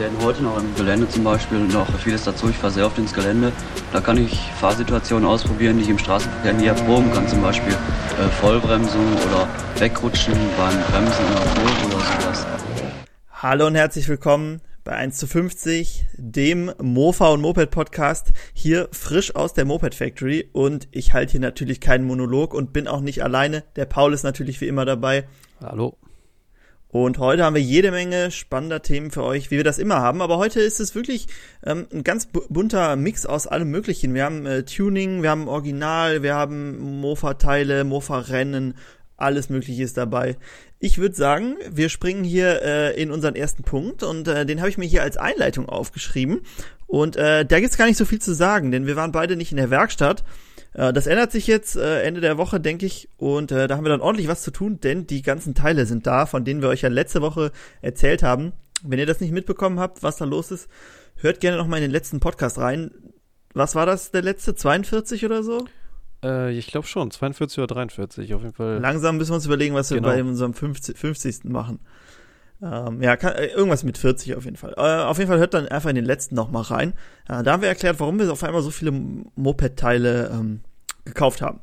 lerne heute noch im Gelände zum Beispiel noch vieles dazu. Ich fahre sehr oft ins Gelände. Da kann ich Fahrsituationen ausprobieren, die ich im Straßenverkehr nie erproben kann. Zum Beispiel äh, Vollbremsung oder Wegrutschen beim Bremsen in der Kurve oder sowas. Hallo und herzlich willkommen bei 1 zu 50, dem Mofa und Moped Podcast, hier frisch aus der Moped Factory und ich halte hier natürlich keinen Monolog und bin auch nicht alleine. Der Paul ist natürlich wie immer dabei. Hallo. Und heute haben wir jede Menge spannender Themen für euch, wie wir das immer haben. Aber heute ist es wirklich ähm, ein ganz bunter Mix aus allem Möglichen. Wir haben äh, Tuning, wir haben Original, wir haben Mofa-Teile, Mofa-Rennen, alles Mögliche ist dabei. Ich würde sagen, wir springen hier äh, in unseren ersten Punkt und äh, den habe ich mir hier als Einleitung aufgeschrieben. Und äh, da gibt's gar nicht so viel zu sagen, denn wir waren beide nicht in der Werkstatt. Äh, das ändert sich jetzt äh, Ende der Woche, denke ich. Und äh, da haben wir dann ordentlich was zu tun, denn die ganzen Teile sind da, von denen wir euch ja letzte Woche erzählt haben. Wenn ihr das nicht mitbekommen habt, was da los ist, hört gerne noch mal in den letzten Podcast rein. Was war das, der letzte? 42 oder so? Äh, ich glaube schon, 42 oder 43, auf jeden Fall. Langsam müssen wir uns überlegen, was genau. wir bei unserem 50, 50. machen. Ähm, ja, kann, äh, irgendwas mit 40 auf jeden Fall. Äh, auf jeden Fall hört dann einfach in den letzten noch mal rein. Äh, da haben wir erklärt, warum wir auf einmal so viele Moped-Teile ähm, gekauft haben.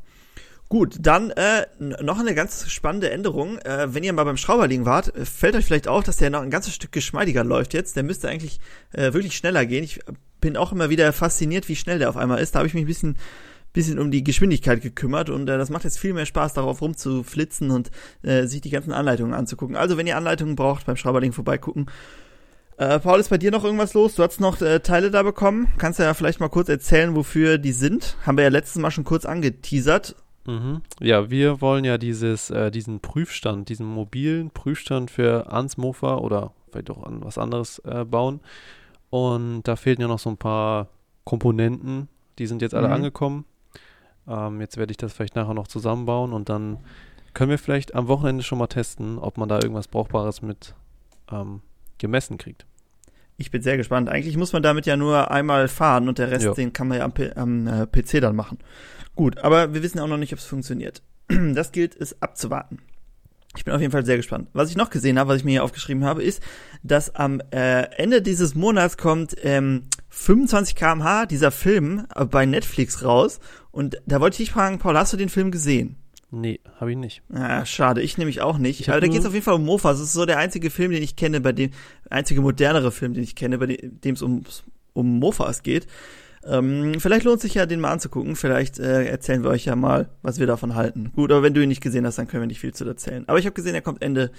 Gut, dann äh, noch eine ganz spannende Änderung. Äh, wenn ihr mal beim Schrauberling wart, äh, fällt euch vielleicht auf, dass der noch ein ganzes Stück geschmeidiger läuft jetzt. Der müsste eigentlich äh, wirklich schneller gehen. Ich bin auch immer wieder fasziniert, wie schnell der auf einmal ist. Da habe ich mich ein bisschen bisschen um die Geschwindigkeit gekümmert und äh, das macht jetzt viel mehr Spaß, darauf rumzuflitzen und äh, sich die ganzen Anleitungen anzugucken. Also, wenn ihr Anleitungen braucht, beim Schrauberling vorbeigucken. Äh, Paul, ist bei dir noch irgendwas los? Du hast noch äh, Teile da bekommen. Kannst du ja vielleicht mal kurz erzählen, wofür die sind? Haben wir ja letztes Mal schon kurz angeteasert. Mhm. Ja, wir wollen ja dieses, äh, diesen Prüfstand, diesen mobilen Prüfstand für ans Mofa oder vielleicht auch an was anderes äh, bauen. Und da fehlten ja noch so ein paar Komponenten. Die sind jetzt alle mhm. angekommen. Ähm, jetzt werde ich das vielleicht nachher noch zusammenbauen und dann können wir vielleicht am Wochenende schon mal testen, ob man da irgendwas Brauchbares mit ähm, gemessen kriegt. Ich bin sehr gespannt. Eigentlich muss man damit ja nur einmal fahren und der Rest, jo. den kann man ja am, am äh, PC dann machen. Gut, aber wir wissen auch noch nicht, ob es funktioniert. Das gilt es abzuwarten. Ich bin auf jeden Fall sehr gespannt. Was ich noch gesehen habe, was ich mir hier aufgeschrieben habe, ist, dass am äh, Ende dieses Monats kommt ähm, 25 km/h dieser Film äh, bei Netflix raus. Und da wollte ich dich fragen, Paul, hast du den Film gesehen? Nee, habe ich nicht. Ja, schade, ich nämlich auch nicht. Aber da geht es auf jeden Fall um Mofas. Das ist so der einzige Film, den ich kenne, bei dem, einzige modernere Film, den ich kenne, bei dem es um, um Mofas geht. Ähm, vielleicht lohnt sich ja, den mal anzugucken. Vielleicht äh, erzählen wir euch ja mal, was wir davon halten. Gut, aber wenn du ihn nicht gesehen hast, dann können wir nicht viel zu erzählen. Aber ich habe gesehen, er kommt Ende,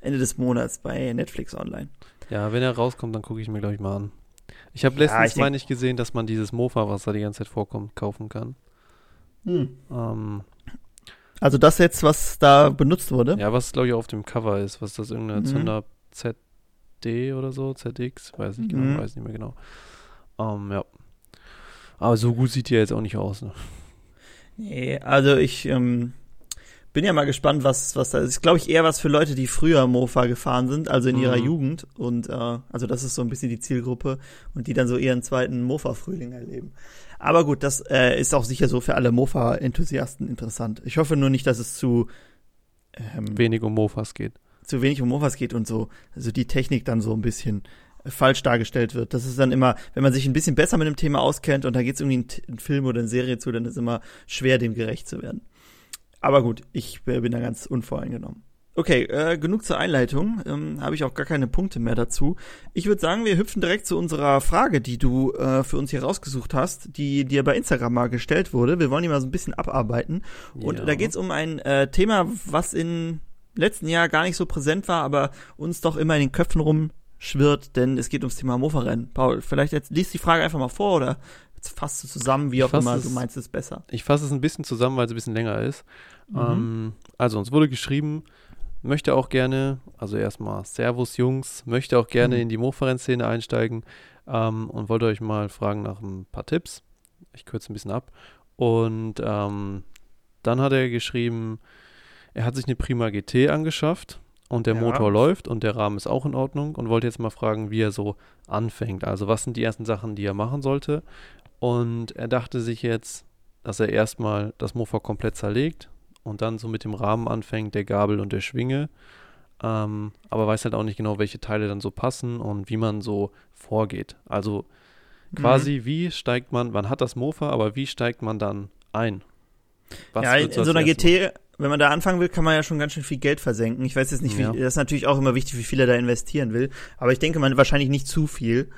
Ende des Monats bei Netflix online. Ja, wenn er rauskommt, dann gucke ich mir, glaube ich, mal an. Ich habe letztens ja, mal nicht gesehen, dass man dieses Mofa, was da die ganze Zeit vorkommt, kaufen kann. Hm. Ähm, also das jetzt, was da benutzt wurde? Ja, was glaube ich auf dem Cover ist, was das irgendeine mhm. Zünder ZD oder so, ZX, weiß nicht genau, mhm. weiß nicht mehr genau. Ähm, ja. Aber so gut sieht die jetzt auch nicht aus. Ne? Nee, also ich ähm, bin ja mal gespannt, was, was da ist. Glaube ich eher was für Leute, die früher Mofa gefahren sind, also in mhm. ihrer Jugend. Und äh, also das ist so ein bisschen die Zielgruppe und die dann so ihren zweiten Mofa-Frühling erleben. Aber gut, das äh, ist auch sicher so für alle Mofa-Enthusiasten interessant. Ich hoffe nur nicht, dass es zu ähm, wenig um Mofas geht. Zu wenig um Mofas geht und so, also die Technik dann so ein bisschen falsch dargestellt wird. Das ist dann immer, wenn man sich ein bisschen besser mit dem Thema auskennt und da geht es irgendwie einen Film oder eine Serie zu, dann ist es immer schwer, dem gerecht zu werden. Aber gut, ich bin da ganz unvoreingenommen. Okay, äh, genug zur Einleitung. Ähm, Habe ich auch gar keine Punkte mehr dazu. Ich würde sagen, wir hüpfen direkt zu unserer Frage, die du äh, für uns hier rausgesucht hast, die dir bei Instagram mal gestellt wurde. Wir wollen die mal so ein bisschen abarbeiten. Und ja. da geht es um ein äh, Thema, was im letzten Jahr gar nicht so präsent war, aber uns doch immer in den Köpfen rum schwirrt, denn es geht ums Thema Mofa-Rennen. Paul, vielleicht jetzt liest die Frage einfach mal vor oder fasst du zusammen, wie auch immer, es, du meinst es besser. Ich fasse es ein bisschen zusammen, weil es ein bisschen länger ist. Mhm. Ähm, also, uns wurde geschrieben, möchte auch gerne, also erstmal Servus Jungs, möchte auch gerne mhm. in die Mofa-Rennszene einsteigen ähm, und wollte euch mal fragen nach ein paar Tipps. Ich kürze ein bisschen ab. Und ähm, dann hat er geschrieben, er hat sich eine Prima GT angeschafft und der ja. Motor läuft und der Rahmen ist auch in Ordnung und wollte jetzt mal fragen, wie er so anfängt. Also was sind die ersten Sachen, die er machen sollte? Und er dachte sich jetzt, dass er erstmal das Mofa komplett zerlegt und dann so mit dem Rahmen anfängt, der Gabel und der Schwinge. ähm, aber weiß halt auch nicht genau, welche Teile dann so passen und wie man so vorgeht. Also quasi, mhm. wie steigt man, man hat das Mofa, aber wie steigt man dann ein? Was ja, in so einer GT, wenn man da anfangen will, kann man ja schon ganz schön viel Geld versenken. Ich weiß jetzt nicht, wie, ja. das ist natürlich auch immer wichtig, wie viel er da investieren will, aber ich denke, man wahrscheinlich nicht zu viel.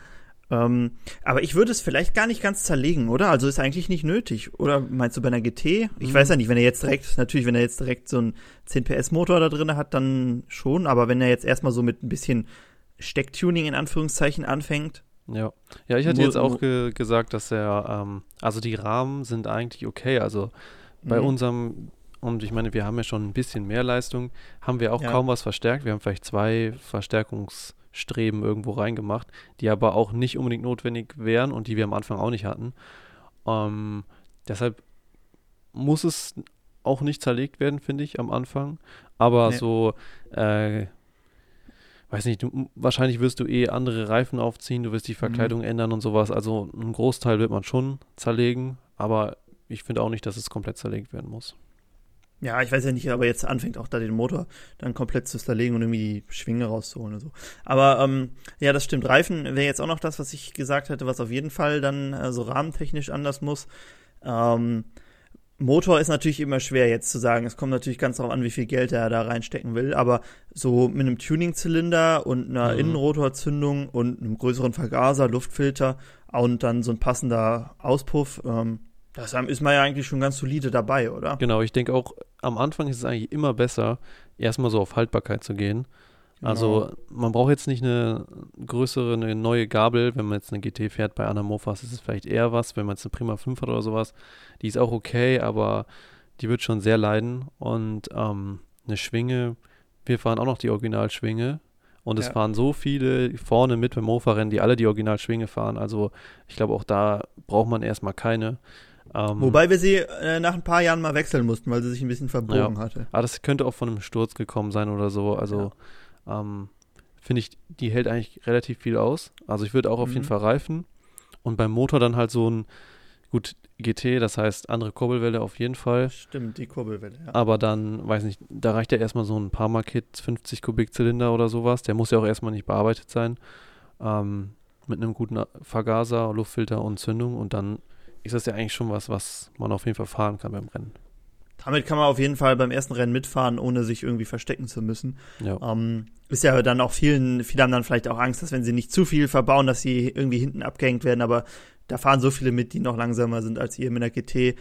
Ähm, aber ich würde es vielleicht gar nicht ganz zerlegen, oder? Also ist eigentlich nicht nötig. Oder meinst du bei einer GT? Ich mhm. weiß ja nicht, wenn er jetzt direkt, natürlich, wenn er jetzt direkt so einen 10 PS Motor da drin hat, dann schon. Aber wenn er jetzt erstmal so mit ein bisschen Stecktuning in Anführungszeichen anfängt. Ja, ja, ich hatte jetzt auch ge gesagt, dass er, ähm, also die Rahmen sind eigentlich okay. Also bei mhm. unserem, und ich meine, wir haben ja schon ein bisschen mehr Leistung, haben wir auch ja. kaum was verstärkt. Wir haben vielleicht zwei Verstärkungs- Streben irgendwo reingemacht, die aber auch nicht unbedingt notwendig wären und die wir am Anfang auch nicht hatten. Ähm, deshalb muss es auch nicht zerlegt werden, finde ich, am Anfang. Aber nee. so, äh, weiß nicht, du, wahrscheinlich wirst du eh andere Reifen aufziehen, du wirst die mhm. Verkleidung mhm. ändern und sowas. Also einen Großteil wird man schon zerlegen, aber ich finde auch nicht, dass es komplett zerlegt werden muss. Ja, ich weiß ja nicht, aber jetzt anfängt auch da den Motor dann komplett zu zerlegen und irgendwie die Schwinge rauszuholen und so. Aber ähm, ja, das stimmt. Reifen wäre jetzt auch noch das, was ich gesagt hätte, was auf jeden Fall dann äh, so rahmentechnisch anders muss. Ähm, Motor ist natürlich immer schwer jetzt zu sagen. Es kommt natürlich ganz darauf an, wie viel Geld er da reinstecken will. Aber so mit einem Tuning-Zylinder und einer mhm. Innenrotorzündung und einem größeren Vergaser, Luftfilter und dann so ein passender Auspuff, ähm, das ist man ja eigentlich schon ganz solide dabei, oder? Genau, ich denke auch, am Anfang ist es eigentlich immer besser, erstmal so auf Haltbarkeit zu gehen. Genau. Also man braucht jetzt nicht eine größere, eine neue Gabel, wenn man jetzt eine GT fährt. Bei Anamorphas ist es vielleicht eher was, wenn man jetzt eine Prima 5 hat oder sowas. Die ist auch okay, aber die wird schon sehr leiden. Und ähm, eine Schwinge, wir fahren auch noch die Originalschwinge. Und es ja. fahren so viele vorne mit beim Mofa-Rennen, die alle die Originalschwinge fahren. Also ich glaube, auch da braucht man erstmal keine. Ähm, Wobei wir sie äh, nach ein paar Jahren mal wechseln mussten, weil sie sich ein bisschen verbogen ja. hatte. Aber das könnte auch von einem Sturz gekommen sein oder so. Also ja. ähm, finde ich, die hält eigentlich relativ viel aus. Also ich würde auch auf mhm. jeden Fall reifen. Und beim Motor dann halt so ein, gut, GT, das heißt andere Kurbelwelle auf jeden Fall. Stimmt, die Kurbelwelle, ja. Aber dann, weiß nicht, da reicht ja erstmal so ein Parma-Kit, 50 Kubikzylinder oder sowas. Der muss ja auch erstmal nicht bearbeitet sein. Ähm, mit einem guten Vergaser, Luftfilter und Zündung und dann ist das ja eigentlich schon was, was man auf jeden Fall fahren kann beim Rennen. Damit kann man auf jeden Fall beim ersten Rennen mitfahren, ohne sich irgendwie verstecken zu müssen. Ja. Ähm, ist ja dann auch vielen, viele haben dann vielleicht auch Angst, dass wenn sie nicht zu viel verbauen, dass sie irgendwie hinten abgehängt werden, aber da fahren so viele mit, die noch langsamer sind als ihr mit der GT.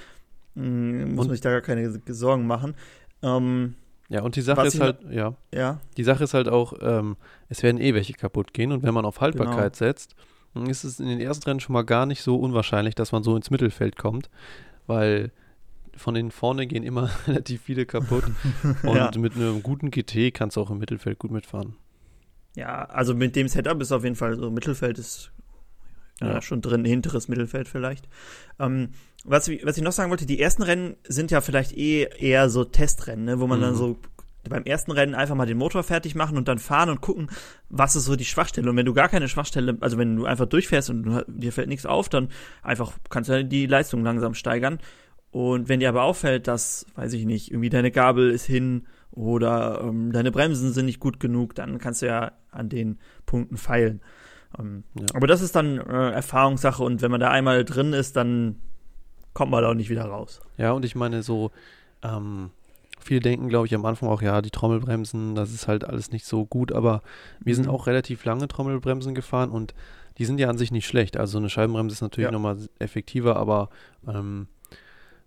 Ähm, muss man sich da gar keine Sorgen machen. Ähm, ja, und die Sache ist halt, ja. ja. Die Sache ist halt auch, ähm, es werden eh welche kaputt gehen und wenn man auf Haltbarkeit genau. setzt, ist es in den ersten Rennen schon mal gar nicht so unwahrscheinlich, dass man so ins Mittelfeld kommt, weil von den vorne gehen immer relativ viele kaputt. Und ja. mit einem guten GT kannst du auch im Mittelfeld gut mitfahren. Ja, also mit dem Setup ist auf jeden Fall so Mittelfeld ist ja. ja schon drin, hinteres Mittelfeld vielleicht. Ähm, was, was ich noch sagen wollte, die ersten Rennen sind ja vielleicht eh eher so Testrennen, ne, wo man mhm. dann so beim ersten Rennen einfach mal den Motor fertig machen und dann fahren und gucken, was ist so die Schwachstelle. Und wenn du gar keine Schwachstelle, also wenn du einfach durchfährst und dir fällt nichts auf, dann einfach kannst du die Leistung langsam steigern. Und wenn dir aber auffällt, dass, weiß ich nicht, irgendwie deine Gabel ist hin oder ähm, deine Bremsen sind nicht gut genug, dann kannst du ja an den Punkten feilen. Ähm, ja. Aber das ist dann äh, Erfahrungssache und wenn man da einmal drin ist, dann kommt man da auch nicht wieder raus. Ja, und ich meine so, ähm, Viele denken, glaube ich, am Anfang auch, ja, die Trommelbremsen, das ist halt alles nicht so gut, aber wir mhm. sind auch relativ lange Trommelbremsen gefahren und die sind ja an sich nicht schlecht. Also eine Scheibenbremse ist natürlich ja. nochmal effektiver, aber ähm,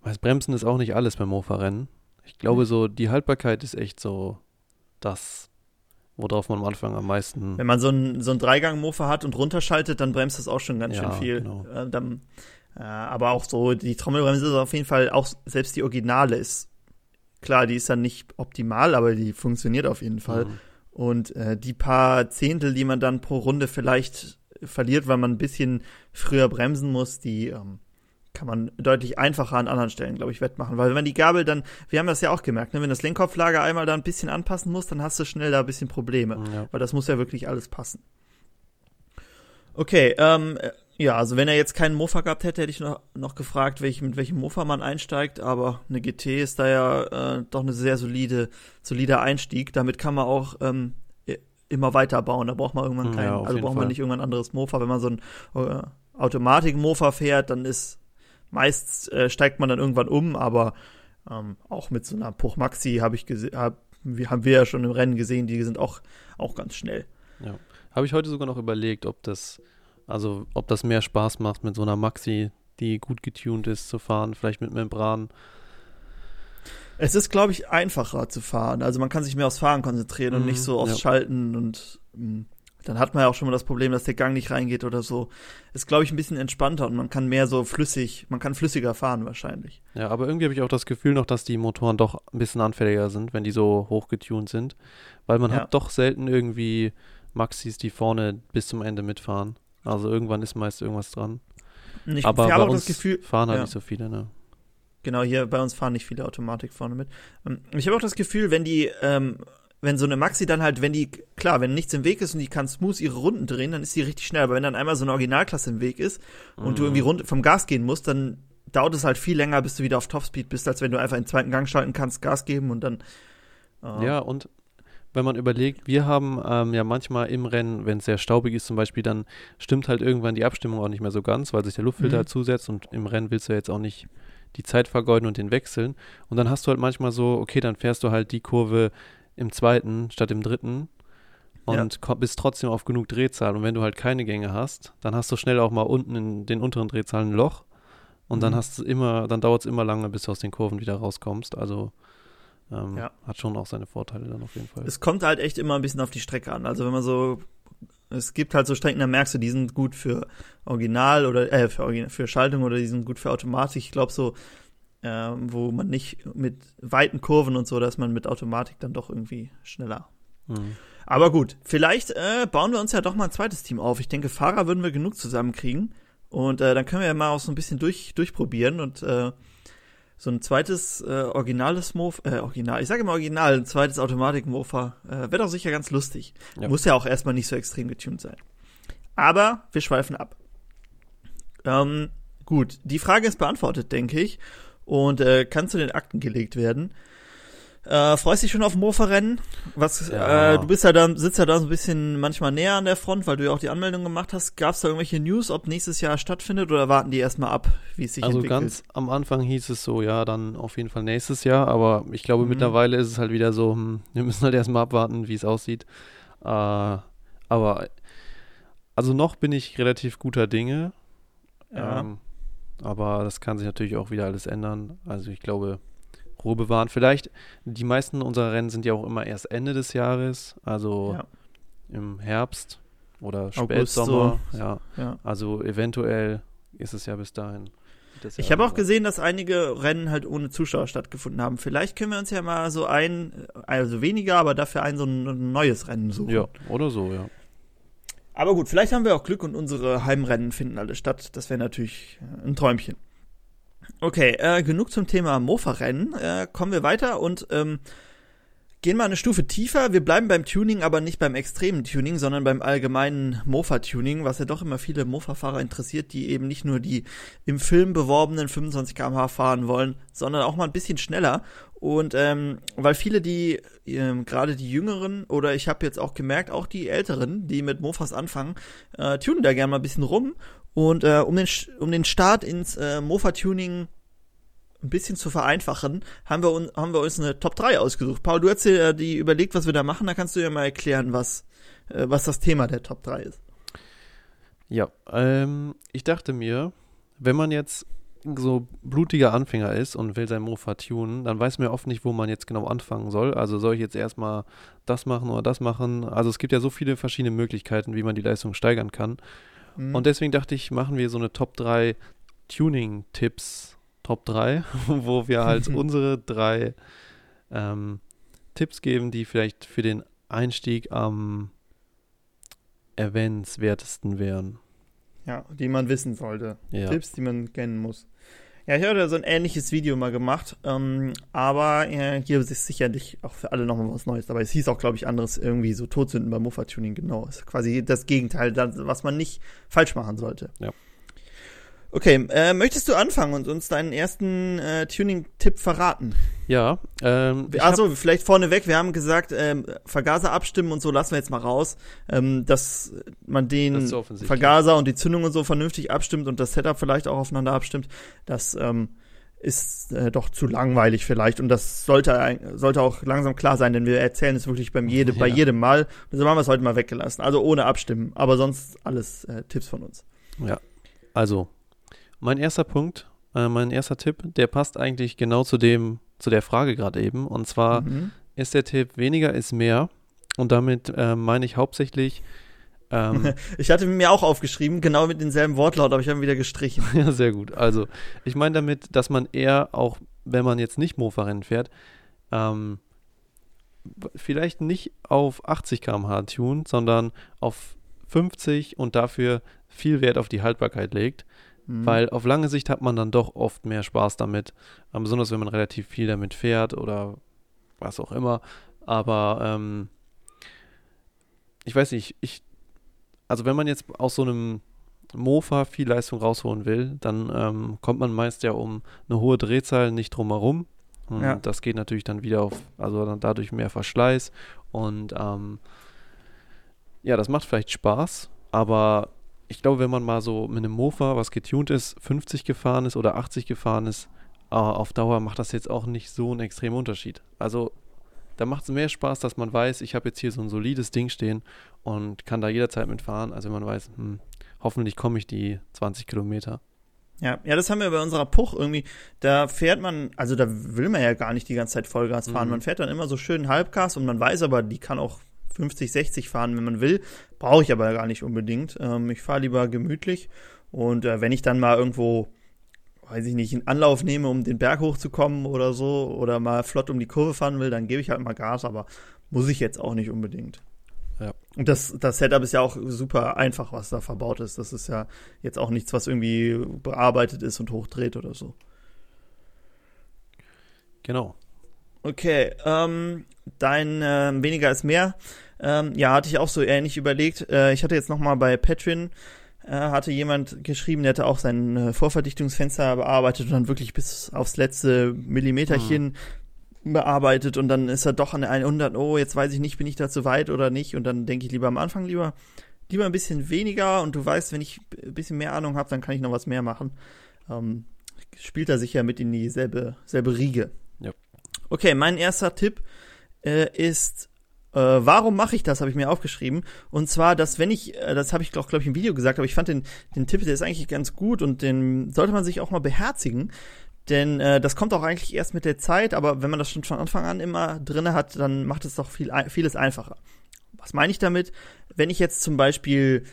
weiß, Bremsen ist auch nicht alles beim Mofa-Rennen. Ich glaube, mhm. so die Haltbarkeit ist echt so das, worauf man am Anfang am meisten. Wenn man so einen so Dreigang-Mofa hat und runterschaltet, dann bremst das auch schon ganz ja, schön viel. Genau. Äh, dann, äh, aber auch so, die Trommelbremse ist auf jeden Fall auch, selbst die Originale ist Klar, die ist dann nicht optimal, aber die funktioniert auf jeden Fall. Mhm. Und äh, die paar Zehntel, die man dann pro Runde vielleicht verliert, weil man ein bisschen früher bremsen muss, die ähm, kann man deutlich einfacher an anderen Stellen, glaube ich, wettmachen. Weil wenn man die Gabel dann, wir haben das ja auch gemerkt, ne, wenn das Lenkkopflager einmal da ein bisschen anpassen muss, dann hast du schnell da ein bisschen Probleme. Ja. Weil das muss ja wirklich alles passen. Okay, ähm, Ja, also wenn er jetzt keinen Mofa gehabt hätte, hätte ich noch, noch gefragt, welch, mit welchem Mofa man einsteigt, aber eine GT ist da ja äh, doch eine sehr solide, solider Einstieg. Damit kann man auch ähm, immer weiterbauen. Da braucht man irgendwann keinen, ja, also braucht man nicht irgendwann anderes Mofa. Wenn man so ein äh, Automatik-Mofa fährt, dann ist meist äh, steigt man dann irgendwann um, aber ähm, auch mit so einer Puch Maxi habe ich gesehen, hab, wir haben wir ja schon im Rennen gesehen, die sind auch, auch ganz schnell. Ja. Habe ich heute sogar noch überlegt, ob das also ob das mehr Spaß macht mit so einer Maxi, die gut getuned ist zu fahren, vielleicht mit Membran. Es ist, glaube ich, einfacher zu fahren. Also man kann sich mehr aufs Fahren konzentrieren mhm, und nicht so aufs ja. Schalten und mh, hm, dann hat man ja auch schon mal das Problem, dass der Gang nicht reingeht oder so. Ist, glaube ich, ein bisschen entspannter und man kann mehr so flüssig, man kann flüssiger fahren wahrscheinlich. Ja, aber irgendwie habe ich auch das Gefühl noch, dass die Motoren doch ein bisschen anfälliger sind, wenn die so hochgetuned sind. Weil man ja. hat doch selten irgendwie Maxis, die vorne bis zum Ende mitfahren. Also irgendwann ist meist irgendwas dran. Ich aber bei uns Gefühl, fahren halt ja. nicht so viele, ne? Genau, hier bei uns fahren nicht viele Automatik vorne mit. Ähm, ich habe auch das Gefühl, wenn die, ähm, wenn so eine Maxi dann halt, wenn die, klar, wenn nichts im Weg ist und die kann smooth ihre Runden drehen, dann ist die richtig schnell. Aber wenn dann einmal so eine Originalklasse im Weg ist und mhm. du irgendwie rund vom Gas gehen musst, dann dauert es halt viel länger, bis du wieder auf Topspeed bist, als wenn du einfach in den zweiten Gang schalten kannst, Gas geben und dann. Äh ja, und wenn man überlegt, wir haben ähm, ja manchmal im Rennen, wenn es sehr staubig ist zum Beispiel, dann stimmt halt irgendwann die Abstimmung auch nicht mehr so ganz, weil sich der Luftfilter mhm. zusetzt und im Rennen willst du ja jetzt auch nicht die Zeit vergeuden und den wechseln. Und dann hast du halt manchmal so, okay, dann fährst du halt die Kurve im zweiten statt im dritten und ja. bist trotzdem auf genug Drehzahl. Und wenn du halt keine Gänge hast, dann hast du schnell auch mal unten in den unteren Drehzahlen ein Loch. Und mhm. dann hast du immer, dann dauert es immer lange, bis du aus den Kurven wieder rauskommst. Also ähm, ja. Hat schon auch seine Vorteile dann auf jeden Fall. Es kommt halt echt immer ein bisschen auf die Strecke an. Also wenn man so, es gibt halt so Strecken, da merkst du, die sind gut für Original oder äh, für, Original, für Schaltung oder die sind gut für Automatik. Ich glaube so, ähm, wo man nicht mit weiten Kurven und so, dass man mit Automatik dann doch irgendwie schneller. Mhm. Aber gut, vielleicht äh, bauen wir uns ja doch mal ein zweites Team auf. Ich denke, Fahrer würden wir genug zusammenkriegen. Und äh, dann können wir ja mal auch so ein bisschen durch, durchprobieren und äh, so ein zweites äh, originales Mofa, äh, original, ich sage immer original, ein zweites Automatik-Mofa, äh, wäre doch sicher ganz lustig. Ja. Muss ja auch erstmal nicht so extrem getuned sein. Aber wir schweifen ab. Ähm, gut, die Frage ist beantwortet, denke ich, und äh, kann zu den Akten gelegt werden. Äh, freust dich schon auf Mofa-Rennen? Was, ja. äh, du bist ja da, sitzt ja da so ein bisschen manchmal näher an der Front, weil du ja auch die Anmeldung gemacht hast. Gab es da irgendwelche News, ob nächstes Jahr stattfindet oder warten die erstmal ab, wie es sich also entwickelt? Also ganz am Anfang hieß es so, ja, dann auf jeden Fall nächstes Jahr, aber ich glaube mhm. mittlerweile ist es halt wieder so, hm, wir müssen halt erstmal abwarten, wie es aussieht. Äh, aber also noch bin ich relativ guter Dinge. Ja. Ähm, aber das kann sich natürlich auch wieder alles ändern. Also ich glaube, Ruhe bewahren. Vielleicht, die meisten unserer Rennen sind ja auch immer erst Ende des Jahres, also ja. im Herbst oder Spätsommer. So. Ja. ja. Also eventuell ist es ja bis dahin. Ich habe auch gesehen, dass einige Rennen halt ohne Zuschauer stattgefunden haben. Vielleicht können wir uns ja mal so ein, also weniger, aber dafür ein so ein neues Rennen suchen. Ja, oder so, ja. Aber gut, vielleicht haben wir auch Glück und unsere Heimrennen finden alle statt. Das wäre natürlich ein Träumchen. Okay, äh, genug zum Thema Mofa-Rennen. Äh, kommen wir weiter und ähm, gehen mal eine Stufe tiefer. Wir bleiben beim Tuning, aber nicht beim extremen Tuning, sondern beim allgemeinen Mofa-Tuning, was ja doch immer viele Mofa-Fahrer interessiert, die eben nicht nur die im Film beworbenen 25 km/h fahren wollen, sondern auch mal ein bisschen schneller. Und ähm, weil viele, die ähm, gerade die Jüngeren oder ich habe jetzt auch gemerkt, auch die Älteren, die mit Mofas anfangen, äh, tunen da gerne mal ein bisschen rum und äh, um, den, um den Start ins äh, Mofa-Tuning ein bisschen zu vereinfachen, haben wir, haben wir uns eine Top 3 ausgesucht. Paul, du hast dir äh, die überlegt, was wir da machen, da kannst du ja mal erklären, was, äh, was das Thema der Top 3 ist. Ja, ähm, ich dachte mir, wenn man jetzt so blutiger Anfänger ist und will sein Mofa tunen, dann weiß man ja oft nicht, wo man jetzt genau anfangen soll. Also soll ich jetzt erstmal das machen oder das machen? Also es gibt ja so viele verschiedene Möglichkeiten, wie man die Leistung steigern kann. Mhm. Und deswegen dachte ich, machen wir so eine Top 3 Tuning-Tipps, Top 3, wo wir halt unsere drei ähm, Tipps geben, die vielleicht für den Einstieg am erwähnenswertesten wären. Ja, die man wissen sollte. Ja. Tipps, die man kennen muss. Ja, ich habe so ein ähnliches Video mal gemacht, ähm, aber äh, hier ist sicherlich auch für alle nochmal was Neues dabei. Es hieß auch, glaube ich, anderes irgendwie so Todsünden beim Muffa-Tuning, genau. Ist quasi das Gegenteil, was man nicht falsch machen sollte. Ja. Okay, äh, möchtest du anfangen und uns deinen ersten äh, Tuning-Tipp verraten? Ja. Ähm, also vielleicht vorneweg, wir haben gesagt, ähm, Vergaser abstimmen und so lassen wir jetzt mal raus, ähm, dass man den das Vergaser und die Zündung und so vernünftig abstimmt und das Setup vielleicht auch aufeinander abstimmt. Das ähm, ist äh, doch zu langweilig vielleicht und das sollte sollte auch langsam klar sein, denn wir erzählen es wirklich beim jede, ja. bei jedem Mal. Also haben wir es heute mal weggelassen. Also ohne abstimmen, aber sonst alles äh, Tipps von uns. Ja. Also mein erster Punkt, äh, mein erster Tipp, der passt eigentlich genau zu dem, zu der Frage gerade eben. Und zwar mhm. ist der Tipp, weniger ist mehr. Und damit äh, meine ich hauptsächlich. Ähm, ich hatte mir auch aufgeschrieben, genau mit denselben Wortlaut, aber ich habe ihn wieder gestrichen. ja, sehr gut. Also, ich meine damit, dass man eher auch, wenn man jetzt nicht Mofa-Rennen fährt, ähm, vielleicht nicht auf 80 km/h tunt, sondern auf 50 und dafür viel Wert auf die Haltbarkeit legt. Mhm. Weil auf lange Sicht hat man dann doch oft mehr Spaß damit. Ähm, besonders wenn man relativ viel damit fährt oder was auch immer. Aber ähm, ich weiß nicht, ich, also wenn man jetzt aus so einem Mofa viel Leistung rausholen will, dann ähm, kommt man meist ja um eine hohe Drehzahl nicht drum herum. Und ja. das geht natürlich dann wieder auf, also dann dadurch mehr Verschleiß. Und ähm, ja, das macht vielleicht Spaß, aber ich glaube, wenn man mal so mit einem Mofa, was getuned ist, 50 gefahren ist oder 80 gefahren ist, äh, auf Dauer macht das jetzt auch nicht so einen extremen Unterschied. Also da macht es mehr Spaß, dass man weiß, ich habe jetzt hier so ein solides Ding stehen und kann da jederzeit mitfahren. Also man weiß, hm, hoffentlich komme ich die 20 Kilometer. Ja, ja, das haben wir bei unserer Puch irgendwie. Da fährt man, also da will man ja gar nicht die ganze Zeit Vollgas fahren. Mhm. Man fährt dann immer so schön Halbgas und man weiß aber, die kann auch 50, 60 fahren, wenn man will. Brauche ich aber gar nicht unbedingt. Ähm, ich fahre lieber gemütlich. Und äh, wenn ich dann mal irgendwo, weiß ich nicht, einen Anlauf nehme, um den Berg hochzukommen oder so, oder mal flott um die Kurve fahren will, dann gebe ich halt mal Gas, aber muss ich jetzt auch nicht unbedingt. Ja. Und das, das Setup ist ja auch super einfach, was da verbaut ist. Das ist ja jetzt auch nichts, was irgendwie bearbeitet ist und hochdreht oder so. Genau. Okay, ähm, dein äh, weniger ist mehr. Ähm, ja, hatte ich auch so ähnlich überlegt. Äh, ich hatte jetzt noch mal bei Patreon äh, hatte jemand geschrieben, der hatte auch sein äh, Vorverdichtungsfenster bearbeitet und dann wirklich bis aufs letzte Millimeterchen mhm. bearbeitet und dann ist er doch an der 100, oh, jetzt weiß ich nicht, bin ich da zu weit oder nicht und dann denke ich lieber am Anfang lieber lieber ein bisschen weniger und du weißt, wenn ich ein bisschen mehr Ahnung habe, dann kann ich noch was mehr machen. Ähm, spielt er sicher mit in dieselbe selbe Riege. Okay, mein erster Tipp äh, ist äh, warum mache ich das, habe ich mir aufgeschrieben. Und zwar, dass wenn ich, äh, das habe ich glaube glaub ich im Video gesagt, aber ich fand den, den Tipp, der ist eigentlich ganz gut und den sollte man sich auch mal beherzigen. Denn äh, das kommt auch eigentlich erst mit der Zeit, aber wenn man das schon von Anfang an immer drinne hat, dann macht es doch viel, vieles einfacher. Was meine ich damit? Wenn ich jetzt zum Beispiel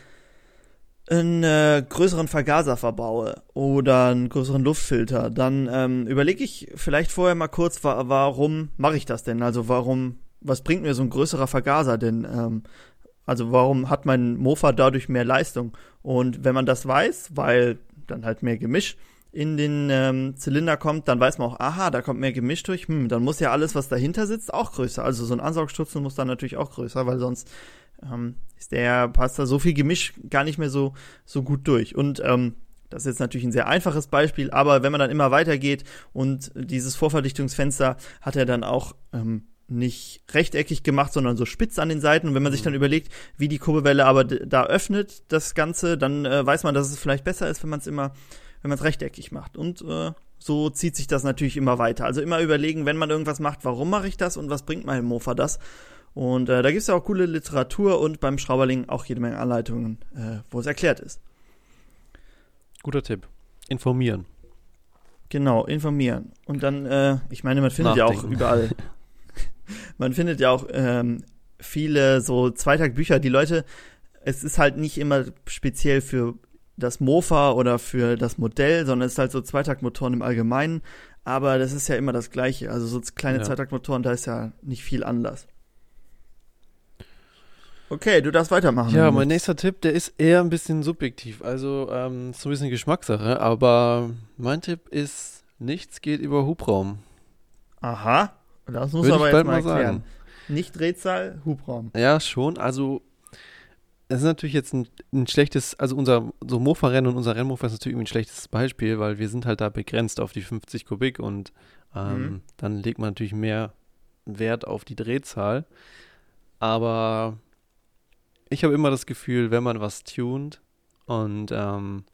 einen äh, größeren Vergaser verbaue oder einen größeren Luftfilter, dann ähm, überlege ich vielleicht vorher mal kurz, wa warum mache ich das denn? Also warum was bringt mir so ein größerer Vergaser denn? Ähm, also warum hat mein Mofa dadurch mehr Leistung? Und wenn man das weiß, weil dann halt mehr Gemisch in den ähm, Zylinder kommt, dann weiß man auch, aha, da kommt mehr Gemisch durch, hm, dann muss ja alles, was dahinter sitzt, auch größer. Also so ein Ansaugstutzen muss dann natürlich auch größer, weil sonst ähm, ist der, passt da so viel Gemisch gar nicht mehr so, so gut durch. Und ähm, das ist jetzt natürlich ein sehr einfaches Beispiel, aber wenn man dann immer weitergeht und dieses Vorverdichtungsfenster hat er dann auch ähm, nicht rechteckig gemacht, sondern so spitz an den Seiten. Und wenn man sich dann mhm. überlegt, wie die Kurbelwelle aber da öffnet, das Ganze, dann äh, weiß man, dass es vielleicht besser ist, wenn man es immer, wenn man es rechteckig macht. Und äh, so zieht sich das natürlich immer weiter. Also immer überlegen, wenn man irgendwas macht, warum mache ich das und was bringt mein Mofa das? Und äh, da gibt es ja auch coole Literatur und beim Schrauberling auch jede Menge Anleitungen, äh, wo es erklärt ist. Guter Tipp. Informieren. Genau, informieren. Und dann, äh, ich meine, man findet Nachdenken. ja auch überall man findet ja auch ähm, viele so Zweitagbücher. Die Leute, es ist halt nicht immer speziell für das Mofa oder für das Modell, sondern es ist halt so Zweitaktmotoren im Allgemeinen. Aber das ist ja immer das Gleiche. Also so kleine ja. Zweitaktmotoren, da ist ja nicht viel anders. Okay, du darfst weitermachen. Ja, mein nächster Tipp, der ist eher ein bisschen subjektiv. Also ähm, so ein bisschen Geschmackssache. Aber mein Tipp ist, nichts geht über Hubraum. Aha. Das muss Würde aber jetzt mal, erklären. Sagen. Nicht Drehzahl, Hubraum. Ja, schon. Also, es ist natürlich jetzt ein, ein schlechtes, also unser so Mofa-Rennen und unser Rennmofa ist natürlich ein schlechtes Beispiel, weil wir sind halt da begrenzt auf die 50 Kubik und ähm, mhm. dann legt man natürlich mehr Wert auf die Drehzahl. Aber ich habe immer das Gefühl, wenn man was tunt und ähm,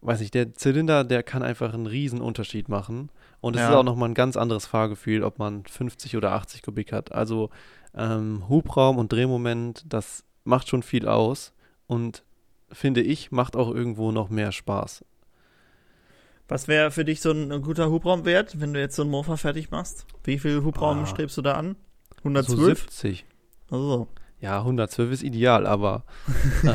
weiß nicht, der Zylinder, der kann einfach einen riesen Unterschied machen. Und es ja. ist auch nochmal ein ganz anderes Fahrgefühl, ob man 50 oder 80 Kubik hat. Also ähm, Hubraum und Drehmoment, das macht schon viel aus und finde ich, macht auch irgendwo noch mehr Spaß. Was wäre für dich so ein, ein, guter Hubraumwert, wenn du jetzt so einen Mofa fertig machst? Wie viel Hubraum ah, strebst du da an? 112? So 70. Also. Ja, 112 ist ideal, aber äh,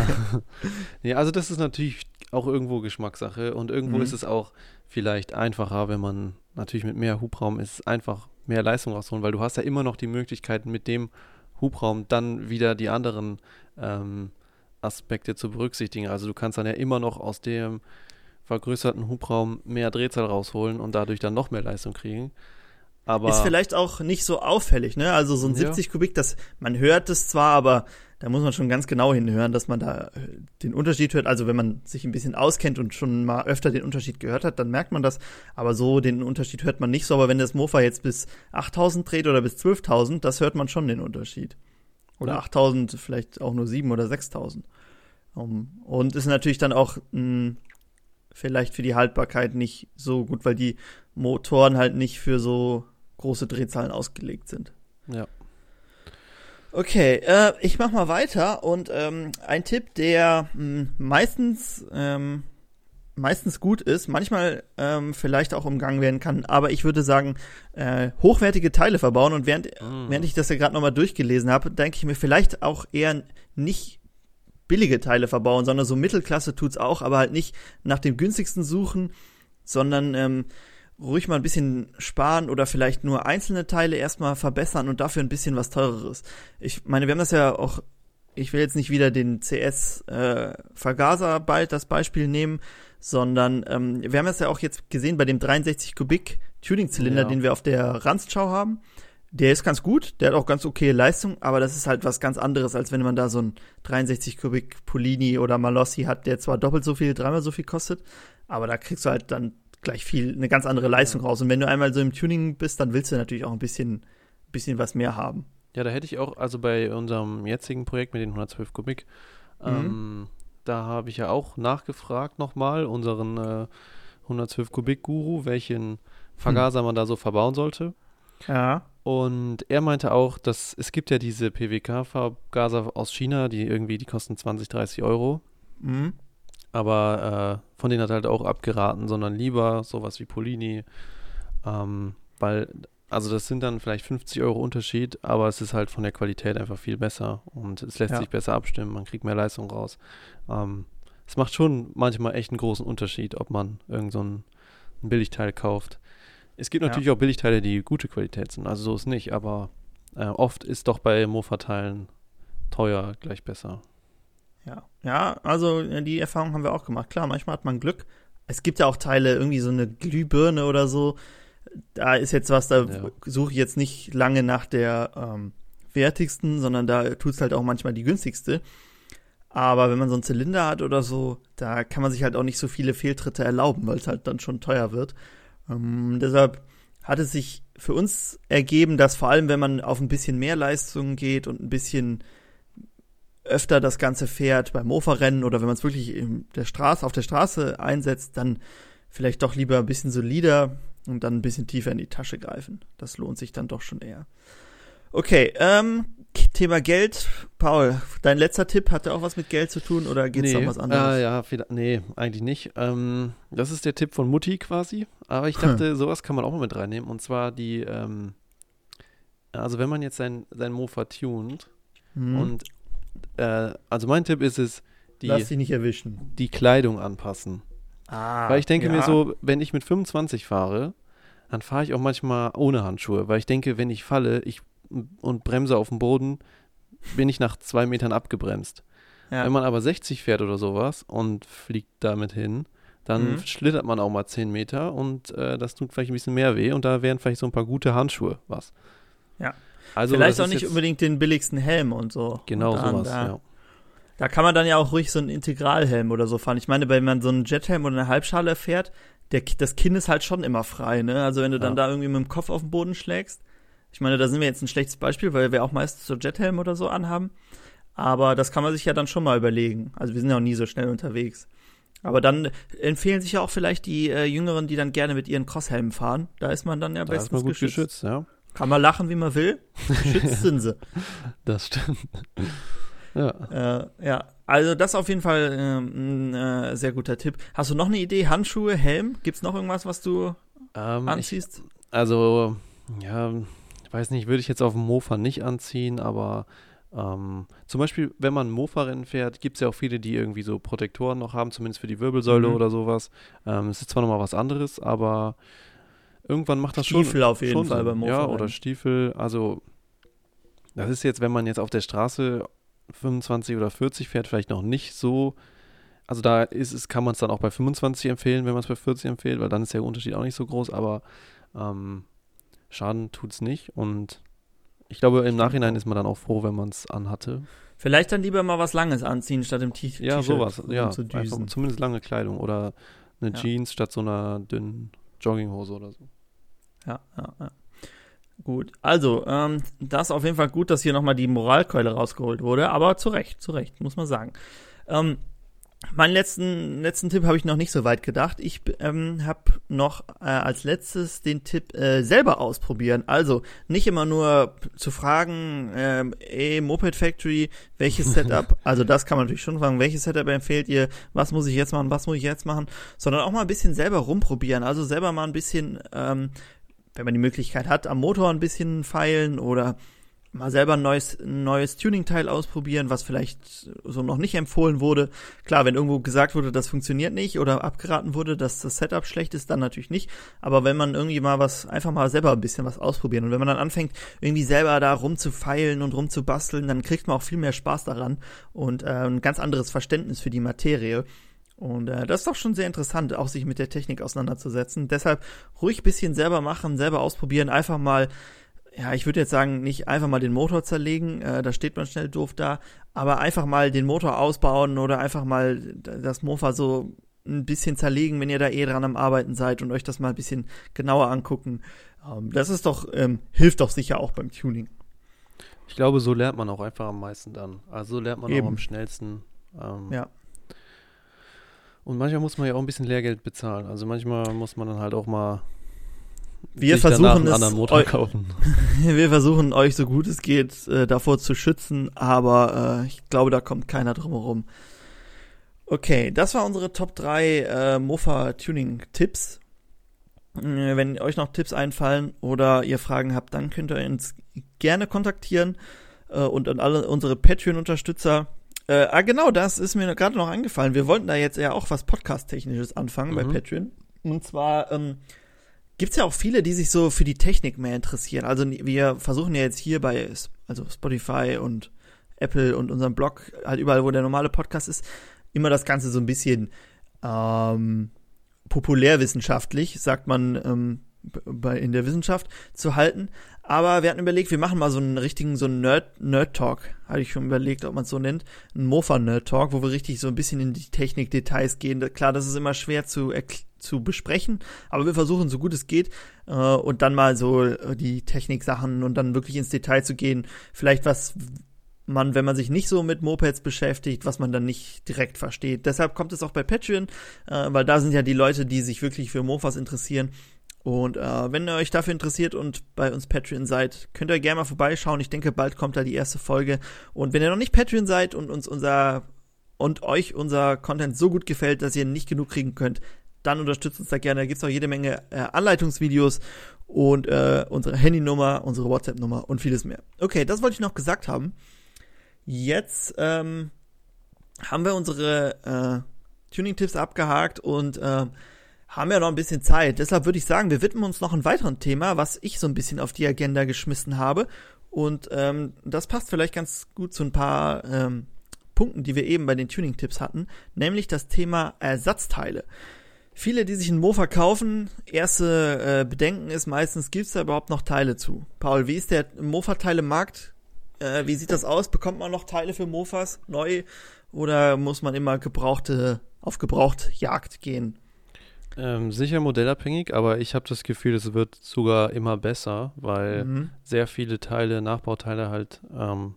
nee, also das ist natürlich auch irgendwo Geschmackssache und irgendwo mhm. ist es auch vielleicht einfacher, wenn man natürlich mit mehr Hubraum ist, einfach mehr Leistung rausholen, weil du hast ja immer noch die Möglichkeit mit dem Hubraum dann wieder die anderen ähm, Aspekte zu berücksichtigen. Also du kannst dann ja immer noch aus dem vergrößerten Hubraum mehr Drehzahl rausholen und dadurch dann noch mehr Leistung kriegen. Aber ist vielleicht auch nicht so auffällig, ne? Also so ein ja. 70 Kubik, das man hört es zwar, aber da muss man schon ganz genau hinhören, dass man da äh, den Unterschied hört. Also wenn man sich ein bisschen auskennt und schon mal öfter den Unterschied gehört hat, dann merkt man das. Aber so den Unterschied hört man nicht so. Aber wenn das Mofa jetzt bis 8000 dreht oder bis 12.000, das hört man schon den Unterschied. Oder ja. 8000, vielleicht auch nur 7 oder 6000. Um, und ist natürlich dann auch mh, hm, vielleicht für die Haltbarkeit nicht so gut, weil die Motoren halt nicht für so große Drehzahlen ausgelegt sind. Ja. Okay, äh, ich mach mal weiter und ähm, ein Tipp, der mh, hm, meistens ähm, meistens gut ist, manchmal ähm, vielleicht auch umgangen werden kann, aber ich würde sagen, äh, hochwertige Teile verbauen und während, mm. während ich das ja gerade nochmal durchgelesen habe, denke ich mir vielleicht auch eher nicht billige Teile verbauen, sondern so Mittelklasse tut's auch, aber halt nicht nach dem günstigsten suchen, sondern ähm, ruhig mal ein bisschen sparen oder vielleicht nur einzelne Teile erstmal verbessern und dafür ein bisschen was teureres. Ich meine, wir haben das ja auch, ich will jetzt nicht wieder den CS äh, Vergaser bald das Beispiel nehmen, sondern ähm, wir haben das ja auch jetzt gesehen bei dem 63 Kubik Tuning-Zylinder, ja. den wir auf der Ranzschau haben. Der ist ganz gut, der hat auch ganz okay Leistung, aber das ist halt was ganz anderes, als wenn man da so ein 63 Kubik Polini oder Malossi hat, der zwar doppelt so viel, dreimal so viel kostet, aber da kriegst du halt dann gleich viel, eine ganz andere Leistung raus. Und wenn du einmal so im Tuning bist, dann willst du natürlich auch ein bisschen, bisschen was mehr haben. Ja, da hätte ich auch, also bei unserem jetzigen Projekt mit den 112 Kubik, mhm. ähm, da habe ich ja auch nachgefragt nochmal, unseren äh, 112 Kubik Guru, welchen Vergaser hm. man da so verbauen sollte. Ja. Und er meinte auch, dass es gibt ja diese PWK-Vergaser aus China, die irgendwie, die kosten 20, 30 Euro. Mhm. Aber äh, von denen hat er halt auch abgeraten, sondern lieber sowas wie Polini. Ähm, weil, also das sind dann vielleicht 50 Euro Unterschied, aber es ist halt von der Qualität einfach viel besser und es lässt ja. sich besser abstimmen, man kriegt mehr Leistung raus. Ähm, es macht schon manchmal echt einen großen Unterschied, ob man irgend so ein, ein Billigteil kauft. Es gibt natürlich ja. auch Billigteile, die gute Qualität sind, also so ist nicht, aber äh, oft ist doch bei Mofa-Teilen teuer gleich besser. Ja, ja, also die Erfahrung haben wir auch gemacht. Klar, manchmal hat man Glück. Es gibt ja auch Teile, irgendwie so eine Glühbirne oder so. Da ist jetzt was, da ja. suche ich jetzt nicht lange nach der ähm, wertigsten, sondern da tut es halt auch manchmal die günstigste. Aber wenn man so einen Zylinder hat oder so, da kann man sich halt auch nicht so viele Fehltritte erlauben, weil es halt dann schon teuer wird. Ähm, deshalb hat es sich für uns ergeben, dass vor allem, wenn man auf ein bisschen mehr Leistung geht und ein bisschen öfter das Ganze fährt beim Mofa-Rennen oder wenn man es wirklich in der Straße, auf der Straße einsetzt, dann vielleicht doch lieber ein bisschen solider und dann ein bisschen tiefer in die Tasche greifen. Das lohnt sich dann doch schon eher. Okay, ähm, Thema Geld. Paul, dein letzter Tipp, hat der auch was mit Geld zu tun oder geht es nee, um was anderes? Äh, ja, nee, eigentlich nicht. Ähm, das ist der Tipp von Mutti quasi. Aber ich dachte, hm. sowas kann man auch mal mit reinnehmen. Und zwar die, ähm, also wenn man jetzt sein, sein Mofa tunt hm. und äh, also mein Tipp ist es, die, Lass dich nicht erwischen. die Kleidung anpassen. Ah, weil ich denke ja. mir so, wenn ich mit 25 fahre, dann fahre ich auch manchmal ohne Handschuhe, weil ich denke, wenn ich falle ich, und bremse auf dem Boden, bin ich nach zwei Metern abgebremst. Ja. Wenn man aber 60 fährt oder sowas und fliegt damit hin, dann mhm. schlittert man auch mal 10 Meter und äh, das tut vielleicht ein bisschen mehr weh und da wären vielleicht so ein paar gute Handschuhe was. Ja. Also Vielleicht auch nicht unbedingt den billigsten Helm und so. Genau und sowas, ja. Da kann man dann ja auch ruhig so einen Integralhelm oder so fahren. Ich meine, wenn man so einen Jethelm oder eine Halbschale fährt, der, das Kinn ist halt schon immer frei, ne? Also wenn du dann ja. da irgendwie mit dem Kopf auf den Boden schlägst. Ich meine, da sind wir jetzt ein schlechtes Beispiel, weil wir auch meistens so Jethelm oder so anhaben. Aber das kann man sich ja dann schon mal überlegen. Also wir sind ja auch nie so schnell unterwegs. Aber dann empfehlen sich ja auch vielleicht die äh, Jüngeren, die dann gerne mit ihren Crosshelmen fahren. Da ist man dann ja da bestens ist man gut geschützt. geschützt ja. Kann man lachen, wie man will. Geschützt sind sie. Das stimmt. ja. Äh, ja, also das ist auf jeden Fall äh, ein äh, sehr guter Tipp. Hast du noch eine Idee? Handschuhe, Helm? Gibt es noch irgendwas, was du ähm, anziehst? Ich, also, ja, ich weiß nicht, würde ich jetzt auf dem Mofa nicht anziehen, aber ähm, zum Beispiel, wenn man Mofa-Rennen fährt, gibt es ja auch viele, die irgendwie so Protektoren noch haben, zumindest für die Wirbelsäule mhm. oder sowas. Ähm, es ist zwar nochmal was anderes, aber irgendwann macht das Stiefel schon. Stiefel auf jeden Fall beim Mofa. Ja, oder Stiefel. Also, das ist jetzt, wenn man jetzt auf der Straße 25 oder 40 fährt, vielleicht noch nicht so. Also da ist es, kann man es dann auch bei 25 empfehlen, wenn man es bei 40 empfiehlt, weil dann ist der Unterschied auch nicht so groß, aber ähm, Schaden tut es nicht. Und ich glaube, im Nachhinein ist man dann auch froh, wenn man es anhatte. Vielleicht dann lieber mal was Langes anziehen, statt im T-Shirt. Ja, sowas. Ja, einfach zumindest lange Kleidung oder eine ja. Jeans statt so einer dünnen Jogginghose oder so. Ja, ja, ja. Gut, also, ähm, das ist auf jeden Fall gut, dass hier nochmal die Moralkeule rausgeholt wurde, aber zu Recht, zu Recht, muss man sagen. Ähm, Meinen letzten, letzten Tipp habe ich noch nicht so weit gedacht. Ich ähm, habe noch äh, als letztes den Tipp äh, selber ausprobieren. Also nicht immer nur zu fragen, äh, ey, Moped Factory, welches Setup, also das kann man natürlich schon fragen, welches Setup empfehlt ihr, was muss ich jetzt machen, was muss ich jetzt machen, sondern auch mal ein bisschen selber rumprobieren. Also selber mal ein bisschen, ähm, wenn man die Möglichkeit hat, am Motor ein bisschen feilen oder mal selber ein neues, ein neues Tuning-Teil ausprobieren, was vielleicht so noch nicht empfohlen wurde. Klar, wenn irgendwo gesagt wurde, das funktioniert nicht oder abgeraten wurde, dass das Setup schlecht ist, dann natürlich nicht. Aber wenn man irgendwie mal was, einfach mal selber ein bisschen was ausprobieren und wenn man dann anfängt, irgendwie selber da rumzufeilen und rumzubasteln, dann kriegt man auch viel mehr Spaß daran und äh, ein ganz anderes Verständnis für die Materie. Und äh, das ist doch schon sehr interessant, auch sich mit der Technik auseinanderzusetzen. Deshalb ruhig bisschen selber machen, selber ausprobieren, einfach mal ja, ich würde jetzt sagen, nicht einfach mal den Motor zerlegen, äh, da steht man schnell doof da, aber einfach mal den Motor ausbauen oder einfach mal das Mofa so ein bisschen zerlegen, wenn ihr da eh dran am Arbeiten seid und euch das mal ein bisschen genauer angucken. Ähm, das ist doch, ähm, hilft doch sicher auch beim Tuning. Ich glaube, so lernt man auch einfach am meisten dann. Also so lernt man Eben. auch am schnellsten. Ähm, ja. Und manchmal muss man ja auch ein bisschen Lehrgeld bezahlen. Also manchmal muss man dann halt auch mal wir versuchen es, wir wir versuchen euch so gut es geht äh, davor zu schützen, aber äh, ich glaube, da kommt keiner drum herum. Okay, das war unsere Top 3 äh, Mofa Tuning Tipps. Äh, wenn euch noch Tipps einfallen oder ihr Fragen habt, dann könnt ihr uns gerne kontaktieren äh, und an alle unsere Patreon Unterstützer. Äh, ah, genau, das ist mir gerade noch eingefallen. Wir wollten da jetzt ja auch was Podcast-Technisches anfangen mhm. bei Patreon. Und zwar ähm, Gibt es ja auch viele, die sich so für die Technik mehr interessieren. Also wir versuchen ja jetzt hier bei also Spotify und Apple und unserem Blog, halt überall, wo der normale Podcast ist, immer das Ganze so ein bisschen ähm, populärwissenschaftlich, sagt man ähm, bei, in der Wissenschaft, zu halten. Aber wir hatten überlegt, wir machen mal so einen richtigen, so einen Nerd, Nerd-Talk. Hatte ich schon überlegt, ob man es so nennt. Ein Mofa-Nerd-Talk, wo wir richtig so ein bisschen in die Technik-Details gehen. Klar, das ist immer schwer zu, zu besprechen, aber wir versuchen, so gut es geht, äh, und dann mal so äh, die Technik-Sachen und dann wirklich ins Detail zu gehen. Vielleicht was man, wenn man sich nicht so mit Mopeds beschäftigt, was man dann nicht direkt versteht. Deshalb kommt es auch bei Patreon, äh, weil da sind ja die Leute, die sich wirklich für Mofas interessieren und äh, wenn ihr euch dafür interessiert und bei uns Patreon seid, könnt ihr gerne mal vorbeischauen. Ich denke, bald kommt da die erste Folge. Und wenn ihr noch nicht Patreon seid und uns unser und euch unser Content so gut gefällt, dass ihr nicht genug kriegen könnt, dann unterstützt uns da gerne. Da gibt es auch jede Menge äh, Anleitungsvideos und äh, unsere Handynummer, unsere WhatsApp-Nummer und vieles mehr. Okay, das wollte ich noch gesagt haben. Jetzt ähm, haben wir unsere äh, Tuning-Tipps abgehakt und äh, haben ja noch ein bisschen Zeit. Deshalb würde ich sagen, wir widmen uns noch einem weiteren Thema, was ich so ein bisschen auf die Agenda geschmissen habe. Und ähm, das passt vielleicht ganz gut zu ein paar ähm, Punkten, die wir eben bei den Tuning-Tipps hatten, nämlich das Thema Ersatzteile. Viele, die sich ein Mo verkaufen, erste äh, Bedenken ist meistens, gibt es da überhaupt noch Teile zu? Paul, wie ist der Mofa-Teile-Markt? Äh, wie sieht das aus? Bekommt man noch Teile für Mofas neu? oder muss man immer gebrauchte, auf gebraucht Jagd gehen? Ähm, sicher modellabhängig, aber ich habe das Gefühl, es wird sogar immer besser, weil mhm. sehr viele Teile, Nachbauteile halt ähm,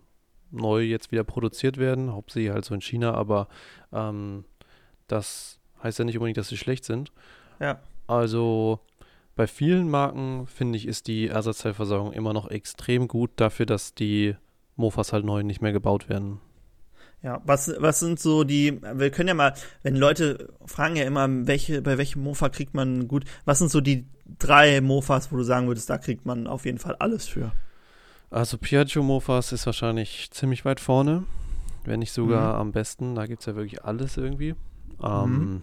neu jetzt wieder produziert werden, hauptsächlich halt so in China, aber ähm, das heißt ja nicht unbedingt, dass sie schlecht sind. Ja. Also bei vielen Marken, finde ich, ist die Ersatzteilversorgung immer noch extrem gut dafür, dass die Mofas halt neu nicht mehr gebaut werden. Ja, was, was sind so die, wir können ja mal, wenn Leute fragen ja immer, welche, bei welchem Mofa kriegt man gut, was sind so die drei Mofas, wo du sagen würdest, da kriegt man auf jeden Fall alles für? Also Piaggio Mofas ist wahrscheinlich ziemlich weit vorne, wenn nicht sogar mhm. am besten, da gibt es ja wirklich alles irgendwie. Ähm, mhm.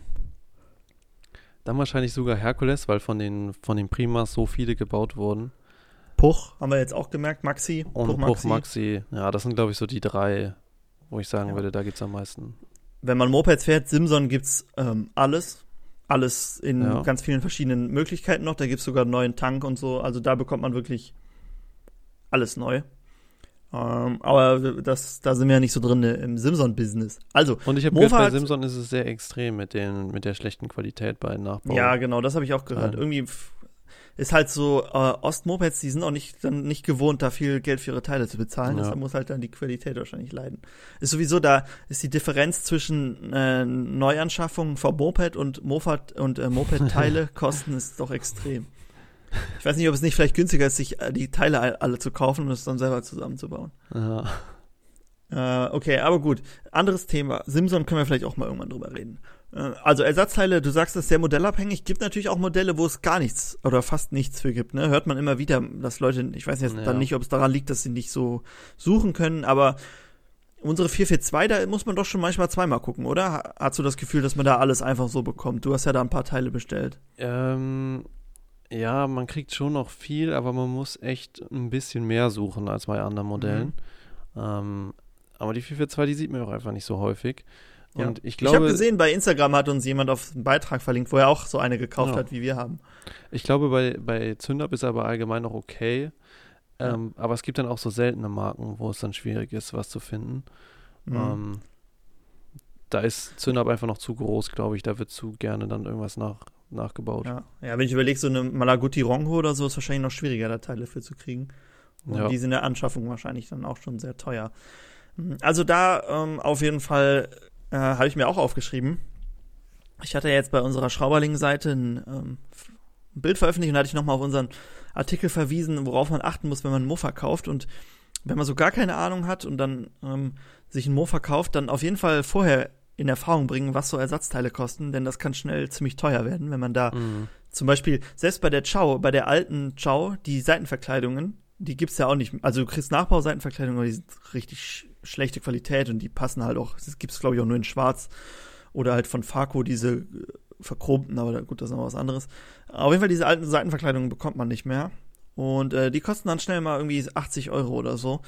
Dann wahrscheinlich sogar Herkules, weil von den, von den Primas so viele gebaut wurden. Puch haben wir jetzt auch gemerkt, Maxi. Und Puch Maxi. Puch, Maxi. Ja, das sind, glaube ich, so die drei wo ich sagen ja. würde, da gibt es am meisten. Wenn man Mopeds fährt, Simson gibt es ähm, alles. Alles in ja. ganz vielen verschiedenen Möglichkeiten noch. Da gibt es sogar einen neuen Tank und so. Also da bekommt man wirklich alles neu. Ähm, aber das, da sind wir ja nicht so drin im Simson-Business. Also, und ich habe gehört, bei Simson ist es sehr extrem mit, den, mit der schlechten Qualität bei Nachbau. Ja, genau, das habe ich auch gehört. Ja. Irgendwie ist halt so, äh, Ostmopeds, die sind auch nicht, dann nicht gewohnt, da viel Geld für ihre Teile zu bezahlen. Ja. Deshalb muss halt dann die Qualität wahrscheinlich leiden. Ist sowieso da, ist die Differenz zwischen äh, Neuanschaffungen vom Moped und Moped und äh, Moped-Teile kosten ist doch extrem. Ich weiß nicht, ob es nicht vielleicht günstiger ist, sich äh, die Teile alle zu kaufen und es dann selber zusammenzubauen. Ja. Äh, okay, aber gut. Anderes Thema. Simson können wir vielleicht auch mal irgendwann drüber reden. Äh, also Ersatzteile, du sagst, das ist sehr modellabhängig. Gibt natürlich auch Modelle, wo es gar nichts oder fast nichts für gibt. Ne? Hört man immer wieder, dass Leute, ich weiß jetzt ja. dann nicht, ob es daran liegt, dass sie nicht so suchen können, aber unsere 442, da muss man doch schon manchmal zweimal gucken, oder? Hast du das Gefühl, dass man da alles einfach so bekommt? Du hast ja da ein paar Teile bestellt. Ähm, ja, man kriegt schon noch viel, aber man muss echt ein bisschen mehr suchen als bei anderen Modellen. Mhm. Ähm, aber die 442, die sieht man auch einfach nicht so häufig. Und ich glaube. Ich habe gesehen, bei Instagram hat uns jemand auf einen Beitrag verlinkt, wo er auch so eine gekauft ja. hat, wie wir haben. Ich glaube, bei, bei Zündapp ist aber allgemein noch okay. Ähm, ja. Aber es gibt dann auch so seltene Marken, wo es dann schwierig ist, was zu finden. Mhm. Ähm, da ist Zündab einfach noch zu groß, glaube ich. Da wird zu gerne dann irgendwas nach, nachgebaut. Ja. ja, wenn ich überlege, so eine Malaguti Rongo oder so ist wahrscheinlich noch schwieriger, da Teile für zu kriegen. Und ja. die sind in der Anschaffung wahrscheinlich dann auch schon sehr teuer. Mhm. Also da ähm, auf jeden Fall äh, habe ich mir auch aufgeschrieben. Ich hatte jetzt bei unserer Schrauberling-Seite ein, ähm, ein Bild veröffentlicht und da hatte ich nochmal auf unseren Artikel verwiesen, worauf man achten muss, wenn man einen Mofa kauft. Und wenn man so gar keine Ahnung hat und dann ähm, sich einen Mofa kauft, dann auf jeden Fall vorher in Erfahrung bringen, was so Ersatzteile kosten, denn das kann schnell ziemlich teuer werden, wenn man da mhm. zum Beispiel, selbst bei der Chow, bei der alten Chow, die Seitenverkleidungen, die gibt's ja auch nicht. Also du kriegst Nachbauseitenverkleidungen, aber die sind richtig schlechte Qualität und die passen halt auch, das gibt es glaube ich auch nur in schwarz oder halt von Farco diese äh, verchromten, aber gut, das ist noch was anderes. Auf jeden Fall diese alten Seitenverkleidungen bekommt man nicht mehr und äh, die kosten dann schnell mal irgendwie 80 Euro oder so.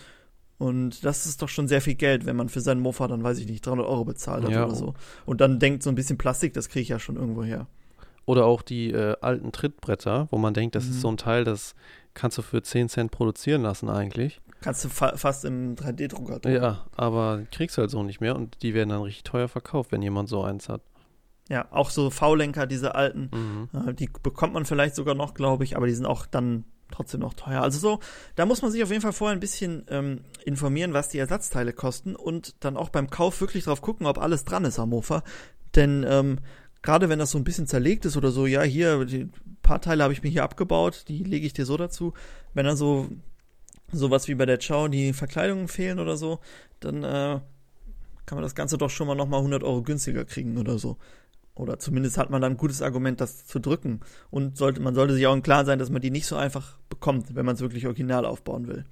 Und das ist doch schon sehr viel Geld, wenn man für seinen Mofa dann, weiß ich nicht, 300 Euro bezahlt hat ja. oder so. Und dann denkt, so ein bisschen Plastik, das kriege ich ja schon irgendwo her. Oder auch die äh, alten Trittbretter, wo man denkt, das mhm. ist so ein Teil, das kannst du für 10 Cent produzieren lassen eigentlich. Kannst du fa fast im 3D-Drucker drucken. Ja, aber kriegst du halt so nicht mehr und die werden dann richtig teuer verkauft, wenn jemand so eins hat. Ja, auch so V-Lenker, diese alten, mhm. äh, die bekommt man vielleicht sogar noch, glaube ich, aber die sind auch dann trotzdem noch teuer. Also so, da muss man sich auf jeden Fall vorher ein bisschen ähm, informieren, was die Ersatzteile kosten und dann auch beim Kauf wirklich drauf gucken, ob alles dran ist am Mofa. Denn ähm, gerade wenn das so ein bisschen zerlegt ist oder so, ja, hier, die paar Teile habe ich mir hier abgebaut, die lege ich dir so dazu. Wenn da so sowas wie bei der Chow die Verkleidungen fehlen oder so, dann äh, kann man das Ganze doch schon mal nochmal 100 Euro günstiger kriegen oder so. Oder zumindest hat man dann ein gutes Argument, das zu drücken. Und sollte, man sollte sich auch im Klaren sein, dass man die nicht so einfach bekommt, wenn man es wirklich original aufbauen will.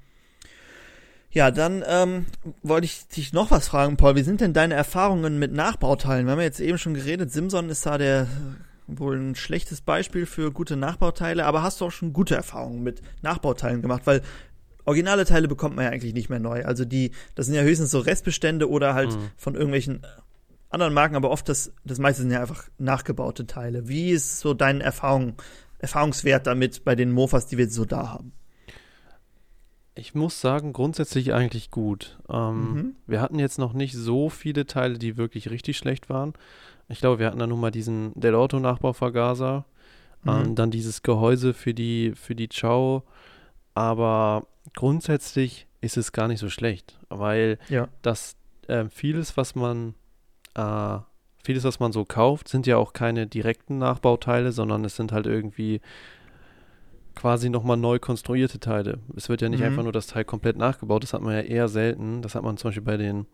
Ja, dann ähm, wollte ich dich noch was fragen, Paul. Wie sind denn deine Erfahrungen mit Nachbauteilen? Wir haben ja jetzt eben schon geredet, Simson ist da der wohl ein schlechtes Beispiel für gute Nachbauteile, aber hast du auch schon gute Erfahrungen mit Nachbauteilen gemacht? Weil originale Teile bekommt man ja eigentlich nicht mehr neu. Also die, das sind ja höchstens so Restbestände oder halt mhm. von irgendwelchen anderen Marken, aber oft das, das meiste sind ja einfach nachgebaute Teile. Wie ist so dein Erfahrung, Erfahrungswert damit bei den Mofas, die wir so da haben? Ich muss sagen, grundsätzlich eigentlich gut. Ähm, mhm. Wir hatten jetzt noch nicht so viele Teile, die wirklich richtig schlecht waren. Ich glaube, wir hatten dann nur mal diesen Del Orto-Nachbauvergaser, mhm. ähm, dann dieses Gehäuse für die, für die Chow. Aber grundsätzlich ist es gar nicht so schlecht, weil ja. das äh, vieles, was man äh, vieles, was man so kauft, sind ja auch keine direkten Nachbauteile, sondern es sind halt irgendwie quasi nochmal neu konstruierte Teile. Es wird ja nicht mhm. einfach nur das Teil komplett nachgebaut, das hat man ja eher selten. Das hat man zum Beispiel bei den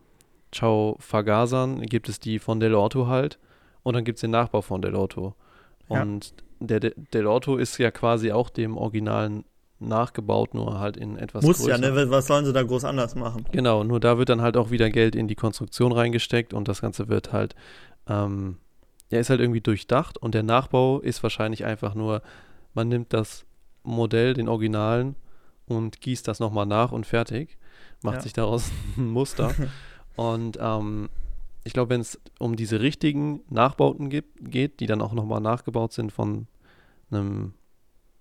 Ciao Vergasern, gibt es die von Del Orto halt und dann gibt es den Nachbau von Del Orto. Und ja. der Del Orto ist ja quasi auch dem originalen nachgebaut, nur halt in etwas Muss größer. ja, ne? Was sollen sie da groß anders machen? Genau, nur da wird dann halt auch wieder Geld in die Konstruktion reingesteckt und das Ganze wird halt, ähm, ja, ist halt irgendwie durchdacht und der Nachbau ist wahrscheinlich einfach nur, man nimmt das Modell, den Originalen, und gießt das nochmal nach und fertig. Macht ja. sich daraus ein Muster. und ähm, ich glaube, wenn es um diese richtigen Nachbauten gibt, geht, die dann auch nochmal nachgebaut sind von einem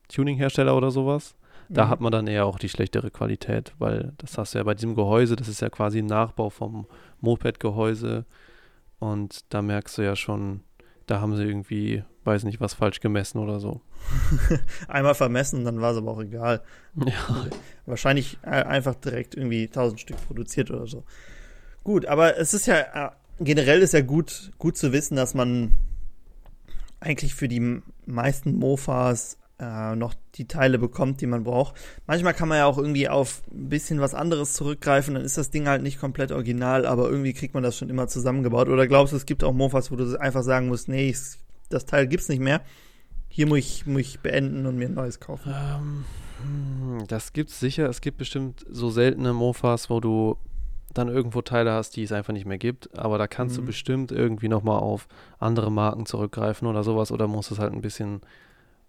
Tuning-Hersteller oder sowas, mhm. da hat man dann eher auch die schlechtere Qualität, weil das hast du ja bei diesem Gehäuse, das ist ja quasi ein Nachbau vom Moped-Gehäuse und da merkst du ja schon, da haben sie irgendwie, weiß nicht, was falsch gemessen oder so. Einmal vermessen, dann war es aber auch egal. Ja. Wahrscheinlich äh, einfach direkt irgendwie 1000 Stück produziert oder so. Gut, aber es ist ja äh, generell ist ja gut, gut zu wissen, dass man eigentlich für die meisten Mofas äh, noch die Teile bekommt, die man braucht. Manchmal kann man ja auch irgendwie auf ein bisschen was anderes zurückgreifen, dann ist das Ding halt nicht komplett original, aber irgendwie kriegt man das schon immer zusammengebaut. Oder glaubst du, es gibt auch Mofas, wo du einfach sagen musst, nee, das Teil gibt's nicht mehr. Hier muss ich, muss ich beenden und mir ein neues kaufen. Ähm, hm, das gibt's sicher. Es gibt bestimmt so seltene Mofas, wo du dann irgendwo Teile hast, die es einfach nicht mehr gibt. Aber da kannst mhm. du bestimmt irgendwie nochmal auf andere Marken zurückgreifen oder sowas oder musst es halt ein bisschen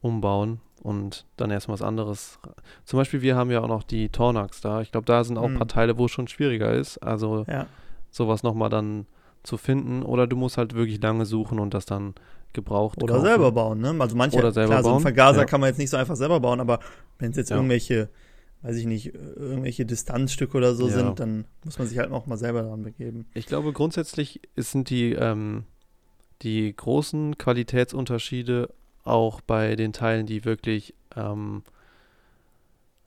umbauen und dann erstmal was anderes. Zum Beispiel, wir haben ja auch noch die Tornax da. Ich glaube, da sind auch ein paar mhm. Teile, wo es schon schwieriger ist. Also ja. sowas nochmal dann zu finden. Oder du musst halt wirklich lange suchen und das dann gebraucht Oder kaufen. selber bauen, ne? Also manche, Oder selber klar, bauen. so einen Vergaser ja. kann man jetzt nicht so einfach selber bauen, aber wenn es jetzt ja. irgendwelche, weiß ich nicht, irgendwelche Distanzstücke oder so ja. sind, dann muss man sich halt auch mal selber daran begeben. Ich glaube, grundsätzlich sind die, ähm, die großen Qualitätsunterschiede auch bei den Teilen, die wirklich ähm,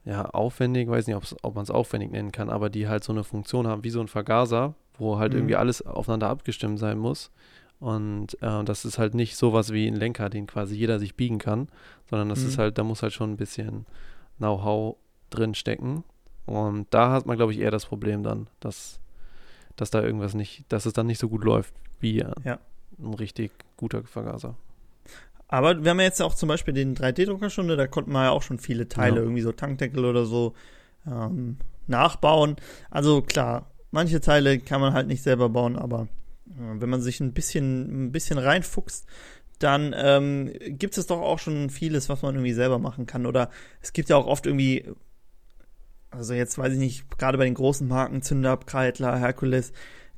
ja, aufwendig, weiß nicht, ob man es aufwendig nennen kann, aber die halt so eine Funktion haben wie so ein Vergaser, wo halt mhm. irgendwie alles aufeinander abgestimmt sein muss. Und äh, das ist halt nicht sowas wie ein Lenker, den quasi jeder sich biegen kann, sondern das mhm. ist halt, da muss halt schon ein bisschen Know-how drin stecken. Und da hat man, glaube ich, eher das Problem dann, dass, dass da irgendwas nicht, dass es dann nicht so gut läuft wie ja. ein richtig guter Vergaser. Aber wir haben ja jetzt auch zum Beispiel den 3D-Drucker schon, da konnten wir ja auch schon viele Teile, ja. irgendwie so Tankdeckel oder so, ähm, nachbauen. Also klar, manche Teile kann man halt nicht selber bauen, aber äh, wenn man sich ein bisschen, ein bisschen reinfuchst, dann ähm, gibt es doch auch schon vieles, was man irgendwie selber machen kann. Oder es gibt ja auch oft irgendwie, also jetzt weiß ich nicht, gerade bei den großen Marken, Zündapp, Kreidler, Herkules,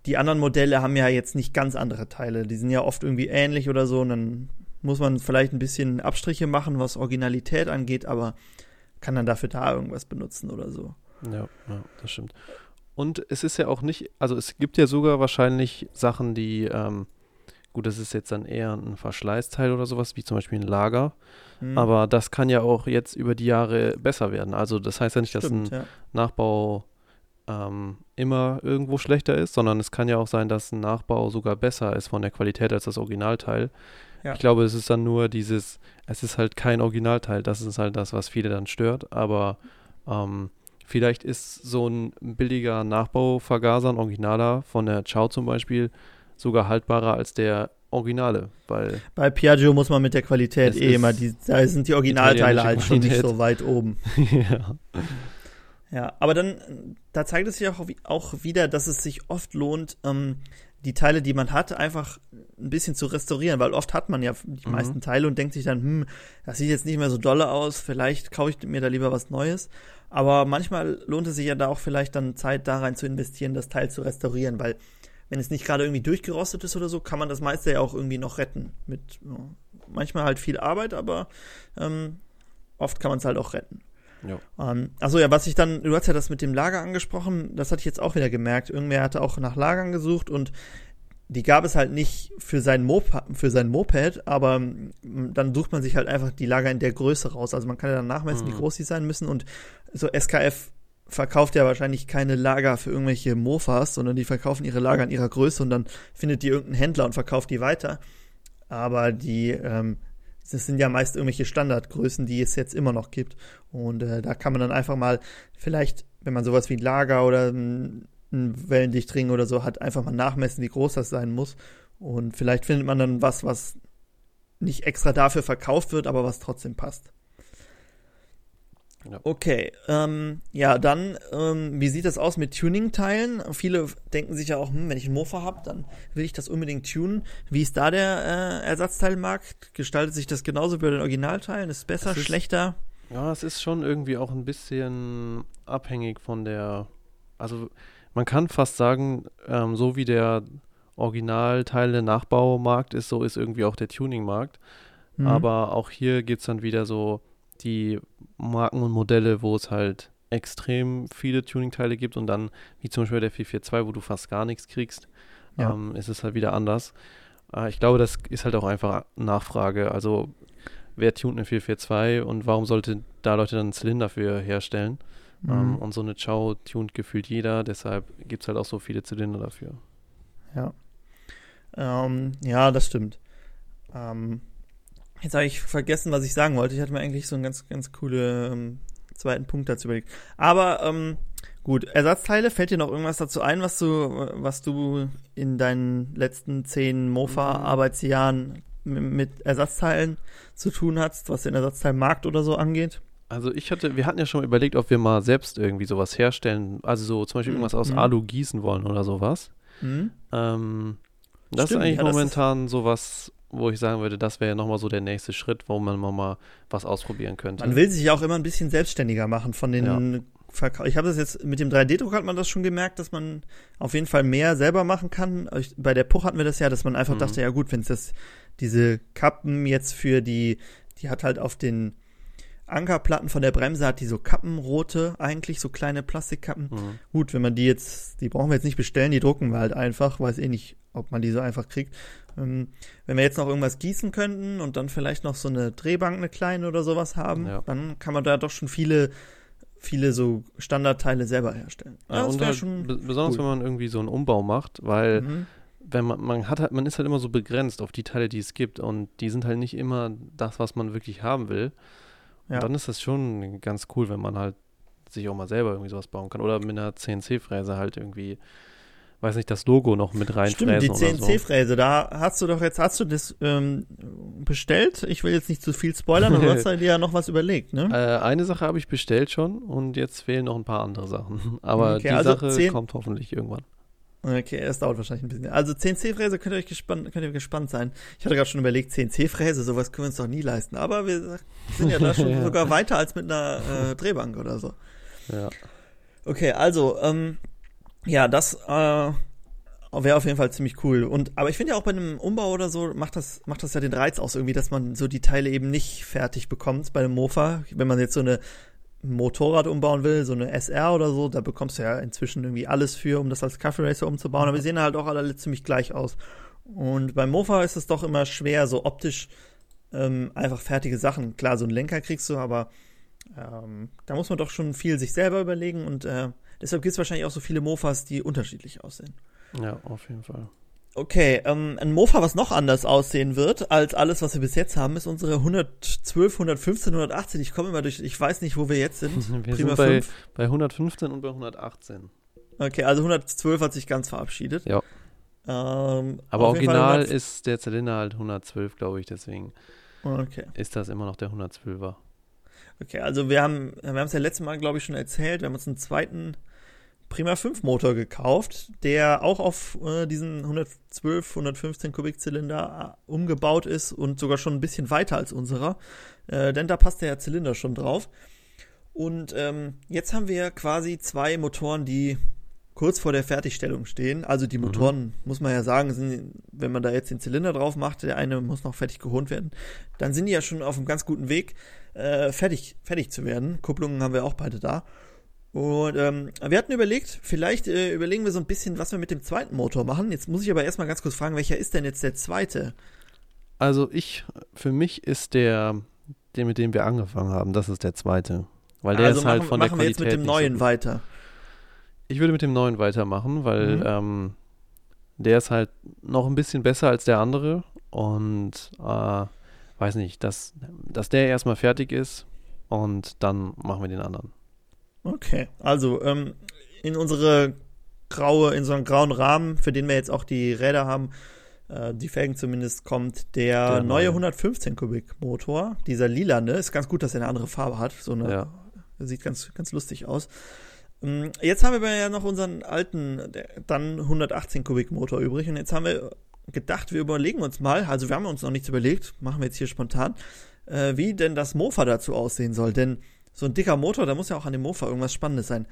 die anderen Modelle haben ja jetzt nicht ganz andere Teile. Die sind ja oft irgendwie ähnlich oder so und dann muss man vielleicht ein bisschen Abstriche machen, was Originalität angeht, aber kann dann dafür da irgendwas benutzen oder so. Ja, ja, das stimmt. Und es ist ja auch nicht, also es gibt ja sogar wahrscheinlich Sachen, die, ähm, gut, das ist jetzt dann eher ein Verschleißteil oder sowas, wie zum Beispiel ein Lager. Mhm. Aber das kann ja auch jetzt über die Jahre besser werden. Also das heißt ja nicht, Stimmt, dass ein ja. Nachbau ähm, immer irgendwo schlechter ist, sondern es kann ja auch sein, dass ein Nachbau sogar besser ist von der Qualität als das Originalteil. Ja. Ich glaube, es ist dann nur dieses, es ist halt kein Originalteil. Das ist halt das, was viele dann stört. Aber ähm, vielleicht ist so ein billiger Nachbauvergaser, ein Originaler von der Chow zum Beispiel, sogar haltbarer als der Originale, weil bei Piaggio muss man mit der Qualität eh immer, die, da sind die Originalteile halt schon nicht so weit oben. ja. Ja, aber dann, da zeigt es sich auch, auch wieder, dass es sich oft lohnt, ähm, die Teile, die man hat, einfach ein bisschen zu restaurieren, weil oft hat man ja die mhm. meisten Teile und denkt sich dann, hm, das sieht jetzt nicht mehr so dolle aus, vielleicht kaufe ich mir da lieber was Neues. Aber manchmal lohnt es sich ja da auch vielleicht dann Zeit da rein zu investieren, das Teil zu restaurieren, weil wenn es nicht gerade irgendwie durchgerostet ist oder so, kann man das meiste ja auch irgendwie noch retten. Mit ja, manchmal halt viel Arbeit, aber ähm, oft kann man es halt auch retten. Ja. Ähm, achso, ja, was ich dann, du hast ja das mit dem Lager angesprochen, das hatte ich jetzt auch wieder gemerkt. Irgendwer hatte auch nach Lagern gesucht und die gab es halt nicht für sein, Moped, für sein Moped, aber mm, dann sucht man sich halt einfach die Lager in der Größe raus. Also man kann ja dann nachmessen, mhm. wie groß die sein müssen und so SKF verkauft ja wahrscheinlich keine Lager für irgendwelche Mofas, sondern die verkaufen ihre Lager in ihrer Größe und dann findet die irgendein Händler und verkauft die weiter. Aber die, ähm, das sind ja meist irgendwelche Standardgrößen, die es jetzt immer noch gibt. Und äh, da kann man dann einfach mal vielleicht, wenn man sowas wie ein Lager oder ein, Wellendichtring oder so hat, einfach mal nachmessen, wie groß das sein muss. Und vielleicht findet man dann was, was nicht extra dafür verkauft wird, aber was trotzdem passt. Ja. Okay, ähm, ja, dann, ähm, wie sieht das aus mit Tuning-Teilen? Viele denken sich ja auch, hm, wenn ich einen Mofa habe, dann will ich das unbedingt tunen. Wie ist da der äh, Ersatzteilmarkt? Gestaltet sich das genauso wie bei den Originalteilen? Ist es besser, ist, schlechter? Ja, es ist schon irgendwie auch ein bisschen abhängig von der, also man kann fast sagen, ähm, so wie der Originalteile Nachbaumarkt ist, so ist irgendwie auch der Tuning-Markt. Mhm. Aber auch hier gibt es dann wieder so die Marken und Modelle, wo es halt extrem viele Tuning-Teile gibt und dann, wie zum Beispiel der 442, wo du fast gar nichts kriegst, ja. ähm, ist es halt wieder anders. Äh, ich glaube, das ist halt auch einfach Nachfrage. Also, wer tunt eine 442 und warum sollte da Leute dann einen Zylinder für herstellen? Mhm. Ähm, und so eine Chow tunt gefühlt jeder, deshalb gibt es halt auch so viele Zylinder dafür. Ja. Ähm, ja, das stimmt. Ähm, Jetzt habe ich vergessen, was ich sagen wollte. Ich hatte mir eigentlich so einen ganz, ganz coolen ähm, zweiten Punkt dazu überlegt. Aber ähm, gut, Ersatzteile, fällt dir noch irgendwas dazu ein, was du, was du in deinen letzten zehn Mofa-Arbeitsjahren mit Ersatzteilen zu tun hast, was den Ersatzteilmarkt oder so angeht? Also ich hatte, wir hatten ja schon mal überlegt, ob wir mal selbst irgendwie sowas herstellen, also so zum Beispiel irgendwas aus mhm. Alu gießen wollen oder sowas. Mhm. Ähm, das Stimmt, ist eigentlich ja, momentan sowas, wo ich sagen würde, das wäre ja nochmal so der nächste Schritt, wo man mal was ausprobieren könnte. Man will sich auch immer ein bisschen selbstständiger machen von den ja. Verkauf. Ich habe das jetzt mit dem 3D-Druck hat man das schon gemerkt, dass man auf jeden Fall mehr selber machen kann. Bei der Puch hatten wir das ja, dass man einfach mhm. dachte, ja gut, wenn es das diese Kappen jetzt für die, die hat halt auf den Ankerplatten von der Bremse hat die so Kappenrote eigentlich, so kleine Plastikkappen. Mhm. Gut, wenn man die jetzt, die brauchen wir jetzt nicht bestellen, die drucken wir halt einfach, weiß eh nicht, ob man die so einfach kriegt. Ähm, wenn wir jetzt noch irgendwas gießen könnten und dann vielleicht noch so eine Drehbank, eine kleine oder sowas haben, ja. dann kann man da doch schon viele viele so Standardteile selber herstellen. Ja, das und halt schon besonders cool. wenn man irgendwie so einen Umbau macht, weil mhm. wenn man man hat halt, man ist halt immer so begrenzt auf die Teile, die es gibt und die sind halt nicht immer das, was man wirklich haben will. Ja. Dann ist das schon ganz cool, wenn man halt sich auch mal selber irgendwie sowas bauen kann oder mit einer CNC-Fräse halt irgendwie weiß nicht, das Logo noch mit reinfräsen Stimmt, die CNC-Fräse, so. da hast du doch jetzt, hast du das ähm, bestellt? Ich will jetzt nicht zu viel spoilern, aber du hast dir ja noch was überlegt, ne? Äh, eine Sache habe ich bestellt schon und jetzt fehlen noch ein paar andere Sachen. Aber okay, die also Sache 10... kommt hoffentlich irgendwann. Okay, es dauert wahrscheinlich ein bisschen. Also CNC-Fräse könnt ihr euch gespannt, könnt ihr gespannt sein. Ich hatte gerade schon überlegt, CNC-Fräse, sowas können wir uns doch nie leisten. Aber wir sind ja da schon ja. sogar weiter als mit einer äh, Drehbank oder so. Ja. Okay, also, ähm, ja, das äh, wäre auf jeden Fall ziemlich cool. Und aber ich finde ja auch bei einem Umbau oder so macht das macht das ja den Reiz aus irgendwie, dass man so die Teile eben nicht fertig bekommt bei einem Mofa. Wenn man jetzt so eine Motorrad umbauen will, so eine SR oder so, da bekommst du ja inzwischen irgendwie alles für, um das als Cafe Racer umzubauen. Aber die sehen halt auch alle ziemlich gleich aus. Und beim Mofa ist es doch immer schwer, so optisch ähm, einfach fertige Sachen. Klar, so einen Lenker kriegst du, aber ähm, da muss man doch schon viel sich selber überlegen und äh, Deshalb gibt es wahrscheinlich auch so viele Mofas, die unterschiedlich aussehen. Ja, auf jeden Fall. Okay, ähm, ein Mofa, was noch anders aussehen wird als alles, was wir bis jetzt haben, ist unsere 112, 115, 118. Ich komme immer durch, ich weiß nicht, wo wir jetzt sind. wir Prima sind bei, bei 115 und bei 118. Okay, also 112 hat sich ganz verabschiedet. Ja. Ähm, Aber original ist der Zylinder halt 112, glaube ich, deswegen okay. ist das immer noch der 112er. Okay, also wir haben wir haben es ja letztes Mal, glaube ich, schon erzählt, wir haben uns einen zweiten Prima 5 Motor gekauft, der auch auf äh, diesen 112, 115 Kubikzylinder äh, umgebaut ist und sogar schon ein bisschen weiter als unserer, äh, denn da passt der Zylinder schon drauf. Und ähm, jetzt haben wir quasi zwei Motoren, die kurz vor der Fertigstellung stehen. Also die mhm. Motoren, mhm. muss man ja sagen, sind, wenn man da jetzt den Zylinder drauf macht, der eine muss noch fertig geholt werden, dann sind die ja schon auf einem ganz guten Weg, äh, fertig, fertig zu werden. Kupplungen haben wir auch beide da. Und ähm, wir hatten überlegt, vielleicht äh, überlegen wir so ein bisschen, was wir mit dem zweiten Motor machen. Jetzt muss ich aber erstmal ganz kurz fragen, welcher ist denn jetzt der zweite? Also ich, für mich ist der, der mit dem wir angefangen haben, das ist der zweite. Weil der also ist halt von machen der Qualität wir jetzt mit dem neuen so weiter. Ich würde mit dem neuen weitermachen, weil mhm. ähm, der ist halt noch ein bisschen besser als der andere und äh, weiß nicht, dass, dass der erstmal fertig ist und dann machen wir den anderen. Okay, also ähm, in unsere graue, in so einen grauen Rahmen, für den wir jetzt auch die Räder haben, äh, die Felgen zumindest, kommt der, der neue 115 Kubik Motor, dieser lilane. Ist ganz gut, dass er eine andere Farbe hat. So eine, ja. sieht ganz, ganz lustig aus. Ähm, jetzt haben wir ja noch unseren alten, dann 118 Kubik Motor übrig und jetzt haben wir gedacht, wir überlegen uns mal, also wir haben uns noch nichts überlegt, machen wir jetzt hier spontan, äh, wie denn das Mofa dazu aussehen soll, denn so ein dicker Motor, da muss ja auch an dem Mofa irgendwas Spannendes sein.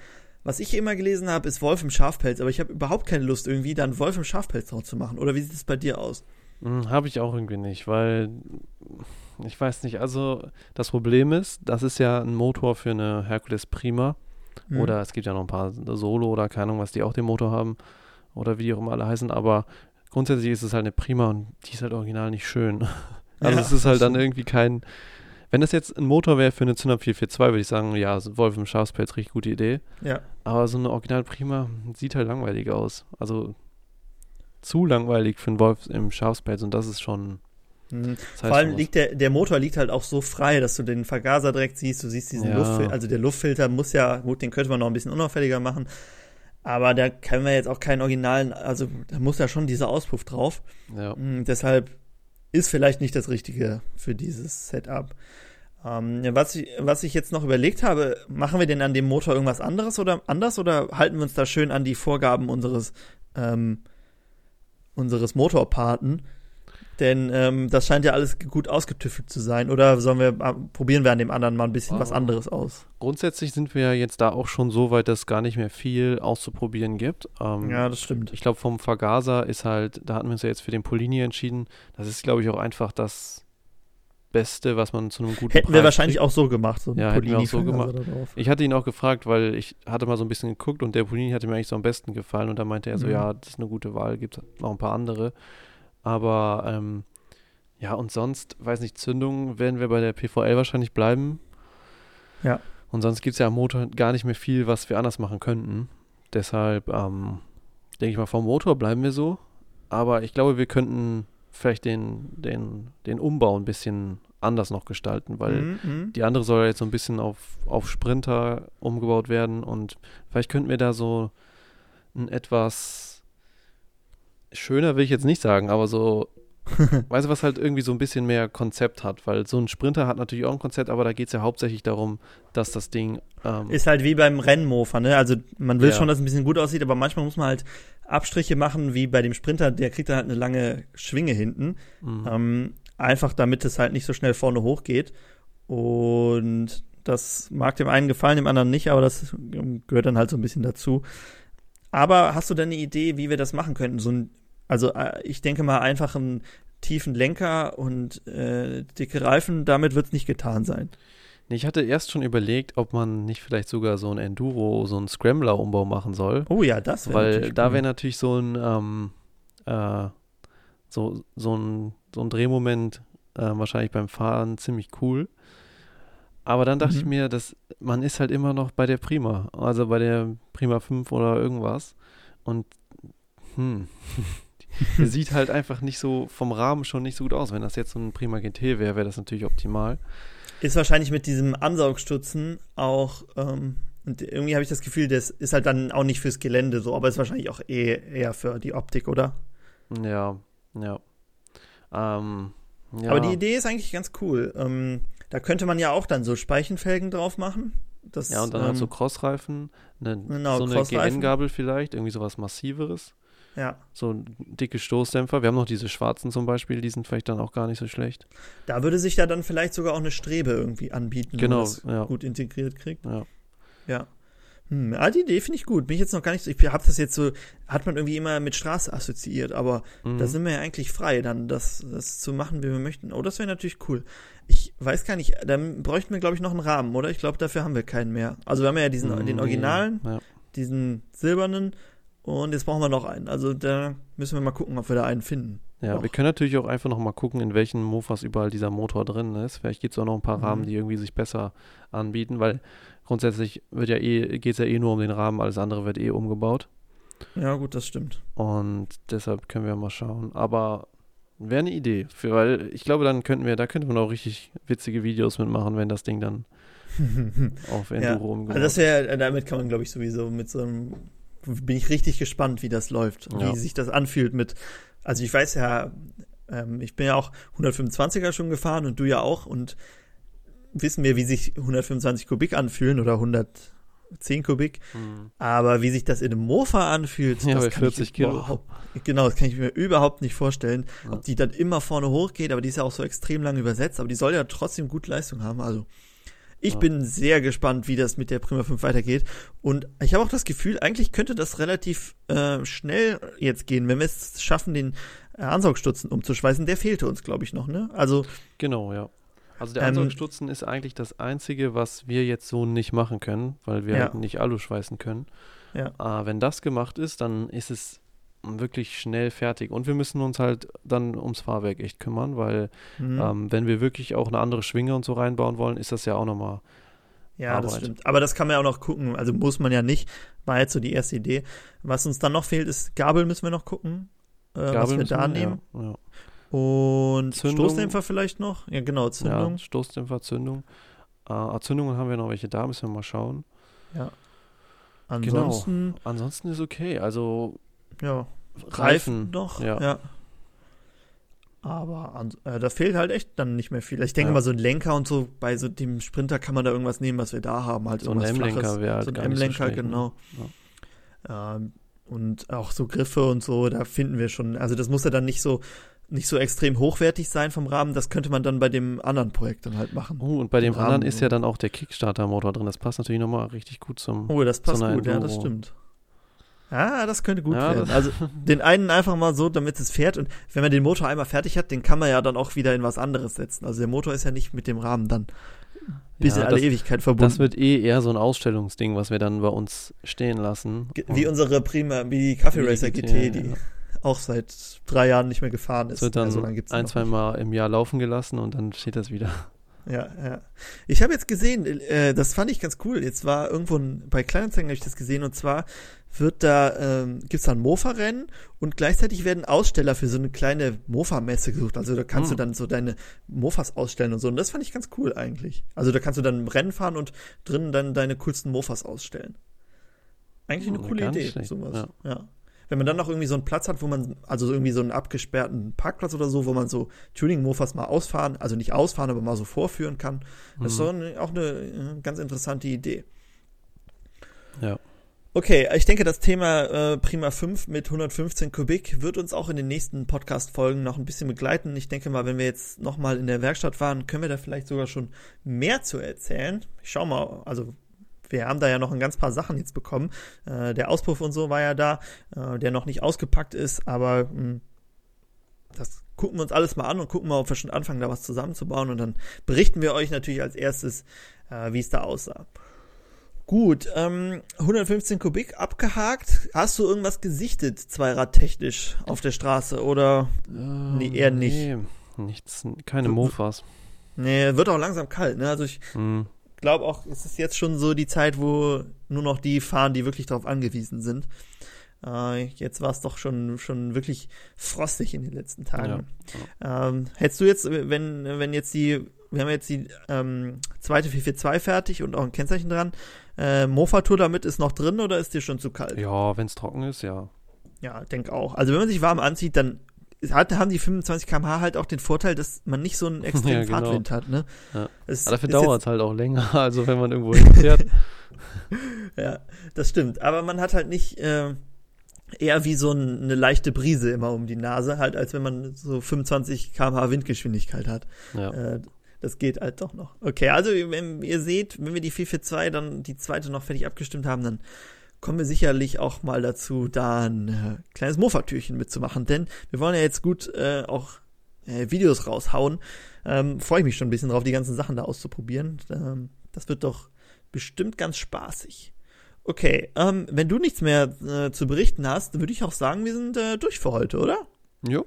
Was ich immer gelesen habe, ist Wolf im Schafpelz, aber ich habe überhaupt keine Lust, irgendwie dann Wolf im Schafpelz drauf zu machen. Oder wie sieht es bei dir aus? Hm, habe ich auch irgendwie nicht, weil ich weiß nicht, also das Problem ist, das ist ja ein Motor für eine Hercules Prima. Mhm. Oder es gibt ja noch ein paar Solo oder keine Ahnung, was die auch den Motor haben. Oder wie die auch immer alle heißen. Aber grundsätzlich ist es halt eine Prima und die ist halt original nicht schön. Also ja, es ist halt dann irgendwie kein, wenn das jetzt ein Motor wäre für eine Zünder 442, würde ich sagen, ja, Wolf im Schafspelz, richtig gute Idee. Ja. Aber so eine Original Prima sieht halt langweilig aus. Also zu langweilig für einen Wolf im Schafspelz und das ist schon. Mhm. Das heißt Vor allem liegt der, der Motor liegt halt auch so frei, dass du den Vergaser direkt siehst, du siehst diesen ja. Luftfilter, also der Luftfilter muss ja, gut, den könnte man noch ein bisschen unauffälliger machen, aber da können wir jetzt auch keinen originalen, also da muss ja schon dieser Auspuff drauf. Ja. Mhm, deshalb ist vielleicht nicht das Richtige für dieses Setup. Ähm, was, ich, was ich jetzt noch überlegt habe, machen wir denn an dem Motor irgendwas anderes oder anders oder halten wir uns da schön an die Vorgaben unseres, ähm, unseres Motorpaten? Denn ähm, das scheint ja alles gut ausgetüffelt zu sein. Oder sollen wir, äh, probieren wir an dem anderen mal ein bisschen oh. was anderes aus? Grundsätzlich sind wir ja jetzt da auch schon so weit, dass es gar nicht mehr viel auszuprobieren gibt. Ähm, ja, das stimmt. Ich glaube, vom Vergaser ist halt, da hatten wir uns ja jetzt für den Polini entschieden. Das ist, glaube ich, auch einfach das Beste, was man zu einem guten Hätten Preis wir wahrscheinlich kriegt. auch so gemacht, so ja, hätten wir auch so gemacht. Ich hatte ihn auch gefragt, weil ich hatte mal so ein bisschen geguckt und der Polini hatte mir eigentlich so am besten gefallen und da meinte er so, mhm. ja, das ist eine gute Wahl, gibt noch ein paar andere. Aber ähm, ja, und sonst, weiß nicht, Zündung werden wir bei der PVL wahrscheinlich bleiben. Ja. Und sonst gibt es ja am Motor gar nicht mehr viel, was wir anders machen könnten. Deshalb ähm, denke ich mal, vom Motor bleiben wir so. Aber ich glaube, wir könnten vielleicht den, den, den Umbau ein bisschen anders noch gestalten, weil mhm, mhm, die andere soll jetzt so ein bisschen auf, auf Sprinter umgebaut werden und vielleicht könnten wir da so ein etwas schöner will ich jetzt nicht sagen, aber so weißt du, was halt irgendwie so ein bisschen mehr Konzept hat, weil so ein Sprinter hat natürlich auch ein Konzept, aber da geht es ja hauptsächlich darum, dass das Ding. Ähm ist halt wie beim Rennmofa, ne? Also man will ja. schon, dass es ein bisschen gut aussieht, aber manchmal muss man halt Abstriche machen, wie bei dem Sprinter, der kriegt dann halt eine lange Schwinge hinten. Mhm. Ähm, einfach damit es halt nicht so schnell vorne hochgeht. Und das mag dem einen gefallen, dem anderen nicht, aber das gehört dann halt so ein bisschen dazu. Aber hast du denn eine Idee, wie wir das machen könnten? So ein also äh, ich denke mal einfach einen tiefen Lenker und äh, dicke Reifen, damit wird es nicht getan sein. Ich hatte erst schon überlegt, ob man nicht vielleicht sogar so ein Enduro, so ein Scrambler-Umbau machen soll. Oh ja, das wäre Weil da wäre natürlich so ein, ähm, äh, so, so ein, so ein Drehmoment äh, wahrscheinlich beim Fahren ziemlich cool. Aber dann dachte mhm. ich mir, dass man ist halt immer noch bei der Prima, also bei der Prima 5 oder irgendwas. Und hm, der sieht halt einfach nicht so vom Rahmen schon nicht so gut aus. Wenn das jetzt so ein Prima GT wäre, wäre das natürlich optimal. Ist wahrscheinlich mit diesem Ansaugstutzen auch, ähm, und irgendwie habe ich das Gefühl, das ist halt dann auch nicht fürs Gelände so, aber ist wahrscheinlich auch eh, eher für die Optik, oder? Ja, ja. Ähm, ja. Aber die Idee ist eigentlich ganz cool. Ähm, da könnte man ja auch dann so Speichenfelgen drauf machen. Das, ja, und dann ähm, halt so ähm, Crossreifen, eine, genau, so eine GN-Gabel vielleicht, irgendwie sowas Massiveres. Ja. So dicke Stoßdämpfer. Wir haben noch diese schwarzen zum Beispiel, die sind vielleicht dann auch gar nicht so schlecht. Da würde sich ja dann vielleicht sogar auch eine Strebe irgendwie anbieten, genau, ja. gut integriert kriegt. Ja. Ja. Hm, ah, die Idee finde ich gut. Bin ich jetzt noch gar nicht so. Ich habe das jetzt so, hat man irgendwie immer mit Straße assoziiert, aber mhm. da sind wir ja eigentlich frei, dann das, das zu machen, wie wir möchten. Oh, das wäre natürlich cool. Ich weiß gar nicht, dann bräuchten wir, glaube ich, noch einen Rahmen, oder? Ich glaube, dafür haben wir keinen mehr. Also wir haben ja diesen, mhm. den Originalen, ja. diesen silbernen und jetzt brauchen wir noch einen. Also da müssen wir mal gucken, ob wir da einen finden. Ja, noch. wir können natürlich auch einfach noch mal gucken, in welchen Mofas überall dieser Motor drin ist. Vielleicht gibt es auch noch ein paar mhm. Rahmen, die irgendwie sich besser anbieten, weil grundsätzlich wird ja eh, geht es ja eh nur um den Rahmen, alles andere wird eh umgebaut. Ja, gut, das stimmt. Und deshalb können wir mal schauen. Aber wäre eine Idee, für, weil ich glaube, dann könnten wir, da könnte man auch richtig witzige Videos mitmachen, wenn das Ding dann auf Enduro ja, umgebaut also das damit kann man, glaube ich, sowieso mit so einem, bin ich richtig gespannt, wie das läuft, ja. wie sich das anfühlt mit, also ich weiß ja, ähm, ich bin ja auch 125er schon gefahren und du ja auch und wissen wir, wie sich 125 Kubik anfühlen oder 110 Kubik. Mhm. Aber wie sich das in einem Mofa anfühlt, ja, das bei 40 Kilo. Genau, das kann ich mir überhaupt nicht vorstellen. Ja. Ob die dann immer vorne hochgeht, aber die ist ja auch so extrem lang übersetzt, aber die soll ja trotzdem gute Leistung haben. Also ich ja. bin sehr gespannt, wie das mit der Prima 5 weitergeht. Und ich habe auch das Gefühl, eigentlich könnte das relativ äh, schnell jetzt gehen, wenn wir es schaffen, den Ansaugstutzen umzuschweißen. Der fehlte uns, glaube ich, noch, ne? Also. Genau, ja. Also der Ansaugstutzen ähm, ist eigentlich das Einzige, was wir jetzt so nicht machen können, weil wir ja. halt nicht Alu schweißen können. Ja. Äh, wenn das gemacht ist, dann ist es wirklich schnell fertig. Und wir müssen uns halt dann ums Fahrwerk echt kümmern, weil mhm. ähm, wenn wir wirklich auch eine andere Schwinge und so reinbauen wollen, ist das ja auch nochmal. Ja, Arbeit. das stimmt. Aber das kann man ja auch noch gucken. Also muss man ja nicht. War jetzt so die erste Idee. Was uns dann noch fehlt, ist Gabel müssen wir noch gucken, äh, was wir da nehmen. Ja, ja. Und Zündung. Stoßdämpfer vielleicht noch? Ja, genau, Zündung. Ja, Stoßdämpfer, Zündung. Äh, Zündungen haben wir noch welche da, müssen wir mal schauen. Ja. Ansonsten. Genau. Ansonsten ist okay. Also. Ja. Reifen, Reifen noch. Ja. ja. Aber an, äh, da fehlt halt echt dann nicht mehr viel. Ich denke ja. mal, so ein Lenker und so, bei so dem Sprinter kann man da irgendwas nehmen, was wir da haben. Halt so ein M-Lenker wäre halt So ein M-Lenker, so genau. Ja. Ähm, und auch so Griffe und so, da finden wir schon. Also das muss ja dann nicht so nicht so extrem hochwertig sein vom Rahmen. Das könnte man dann bei dem anderen Projekt dann halt machen. Oh, und bei dem Rahmen anderen ist ja dann auch der Kickstarter-Motor drin. Das passt natürlich nochmal richtig gut zum. Oh, das passt gut, Enduro. ja, das stimmt. Ah, das könnte gut ja, werden. Also den einen einfach mal so, damit es fährt. Und wenn man den Motor einmal fertig hat, den kann man ja dann auch wieder in was anderes setzen. Also der Motor ist ja nicht mit dem Rahmen dann bis ja, in alle das, Ewigkeit verbunden. Das wird eh eher so ein Ausstellungsding, was wir dann bei uns stehen lassen. Wie unsere Prima, wie die Kaffee Racer GT, GT die ja auch seit drei Jahren nicht mehr gefahren ist. Es wird dann so ein, zwei Mal im Jahr laufen gelassen und dann steht das wieder. Ja, ja. Ich habe jetzt gesehen, äh, das fand ich ganz cool. Jetzt war irgendwo ein, bei Kleinanzeigen habe ich das gesehen und zwar wird da, ähm, gibt es da ein Mofa-Rennen und gleichzeitig werden Aussteller für so eine kleine Mofa-Messe gesucht. Also da kannst hm. du dann so deine Mofas ausstellen und so. Und das fand ich ganz cool eigentlich. Also da kannst du dann Rennen fahren und drinnen dann deine coolsten Mofas ausstellen. Eigentlich eine oh, coole Idee, sowas. Ja. ja wenn man dann noch irgendwie so einen Platz hat, wo man, also irgendwie so einen abgesperrten Parkplatz oder so, wo man so Tuning-Mofas mal ausfahren, also nicht ausfahren, aber mal so vorführen kann, das ist mhm. auch eine äh, ganz interessante Idee. Ja. Okay, ich denke, das Thema äh, Prima 5 mit 115 Kubik wird uns auch in den nächsten Podcast-Folgen noch ein bisschen begleiten. Ich denke mal, wenn wir jetzt nochmal in der Werkstatt waren, können wir da vielleicht sogar schon mehr zu erzählen. Ich schau mal, also wir haben da ja noch ein ganz paar Sachen jetzt bekommen. Äh, der Auspuff und so war ja da, äh, der noch nicht ausgepackt ist, aber mh, hm, das gucken wir uns alles mal an und gucken mal, ob wir schon anfangen, da was zusammenzubauen und dann berichten wir euch natürlich als erstes, äh, wie es da aussah. Gut, ähm, 115 Kubik abgehakt. Hast du irgendwas gesichtet, zweiradtechnisch auf der Straße oder ähm, nee, eher nicht? Nee, nichts, keine Mofas. Nee, wird auch langsam kalt, ne? Also ich mm glaube auch, es ist jetzt schon so die Zeit, wo nur noch die fahren, die wirklich darauf angewiesen sind. Äh, jetzt war es doch schon, schon wirklich frostig in den letzten Tagen. Ja. Ähm, hättest du jetzt, wenn, wenn jetzt die, wir haben jetzt die ähm, zweite 442 fertig und auch ein Kennzeichen dran, äh, Mofa-Tour damit ist noch drin oder ist dir schon zu kalt? Ja, wenn es trocken ist, ja. Ja, denk auch. Also wenn man sich warm anzieht, dann hat, haben die 25 km/h halt auch den Vorteil, dass man nicht so einen extremen ja, genau. Fahrtwind hat. Ne? Ja. Es, dafür dauert es halt auch länger, also wenn man irgendwo hinfährt. ja, das stimmt. Aber man hat halt nicht äh, eher wie so ein, eine leichte Brise immer um die Nase, halt als wenn man so 25 km/h Windgeschwindigkeit hat. Ja. Äh, Das geht halt doch noch. Okay, also wenn ihr seht, wenn wir die 442 dann die zweite noch fertig abgestimmt haben, dann kommen wir sicherlich auch mal dazu, da ein äh, kleines Mofa-Türchen mitzumachen. Denn wir wollen ja jetzt gut äh, auch äh, Videos raushauen. Ähm, Freue ich mich schon ein bisschen drauf, die ganzen Sachen da auszuprobieren. Ähm, das wird doch bestimmt ganz spaßig. Okay, ähm, wenn du nichts mehr äh, zu berichten hast, würde ich auch sagen, wir sind äh, durch für heute, oder? Jo.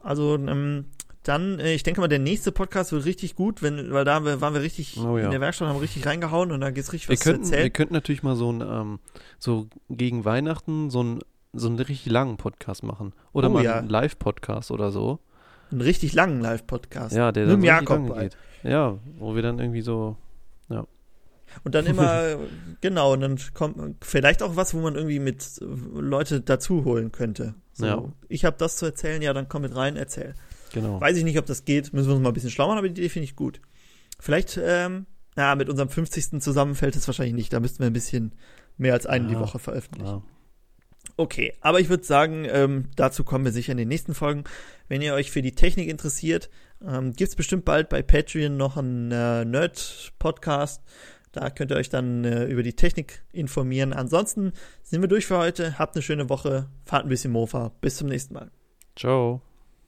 Also, ähm, dann, äh, ich denke mal, der nächste Podcast wird richtig gut, wenn, weil da waren wir richtig oh, ja. in der Werkstatt, haben richtig reingehauen und da geht's richtig wir was könnten, zu erzählen. Wir könnten natürlich mal so ein, ähm, so gegen Weihnachten so ein so einen richtig langen Podcast machen. Oder oh, mal ja. einen Live-Podcast oder so. Einen richtig langen Live-Podcast. Ja, der dann so Jakob geht. Ja, wo wir dann irgendwie so, ja. Und dann immer, genau, und dann kommt vielleicht auch was, wo man irgendwie mit Leute dazu holen könnte. So, ja. ich habe das zu erzählen, ja, dann komm mit rein, erzähl. Genau. Weiß ich nicht, ob das geht, müssen wir uns mal ein bisschen schlau machen, aber die Idee finde ich gut. Vielleicht, ähm, ja, mit unserem 50. zusammen fällt es wahrscheinlich nicht, da müssten wir ein bisschen mehr als einen ja. die Woche veröffentlichen. Ja. Okay, aber ich würde sagen, ähm, dazu kommen wir sicher in den nächsten Folgen. Wenn ihr euch für die Technik interessiert, ähm, gibt es bestimmt bald bei Patreon noch einen äh, Nerd-Podcast. Da könnt ihr euch dann äh, über die Technik informieren. Ansonsten sind wir durch für heute. Habt eine schöne Woche. Fahrt ein bisschen Mofa. Bis zum nächsten Mal. Ciao.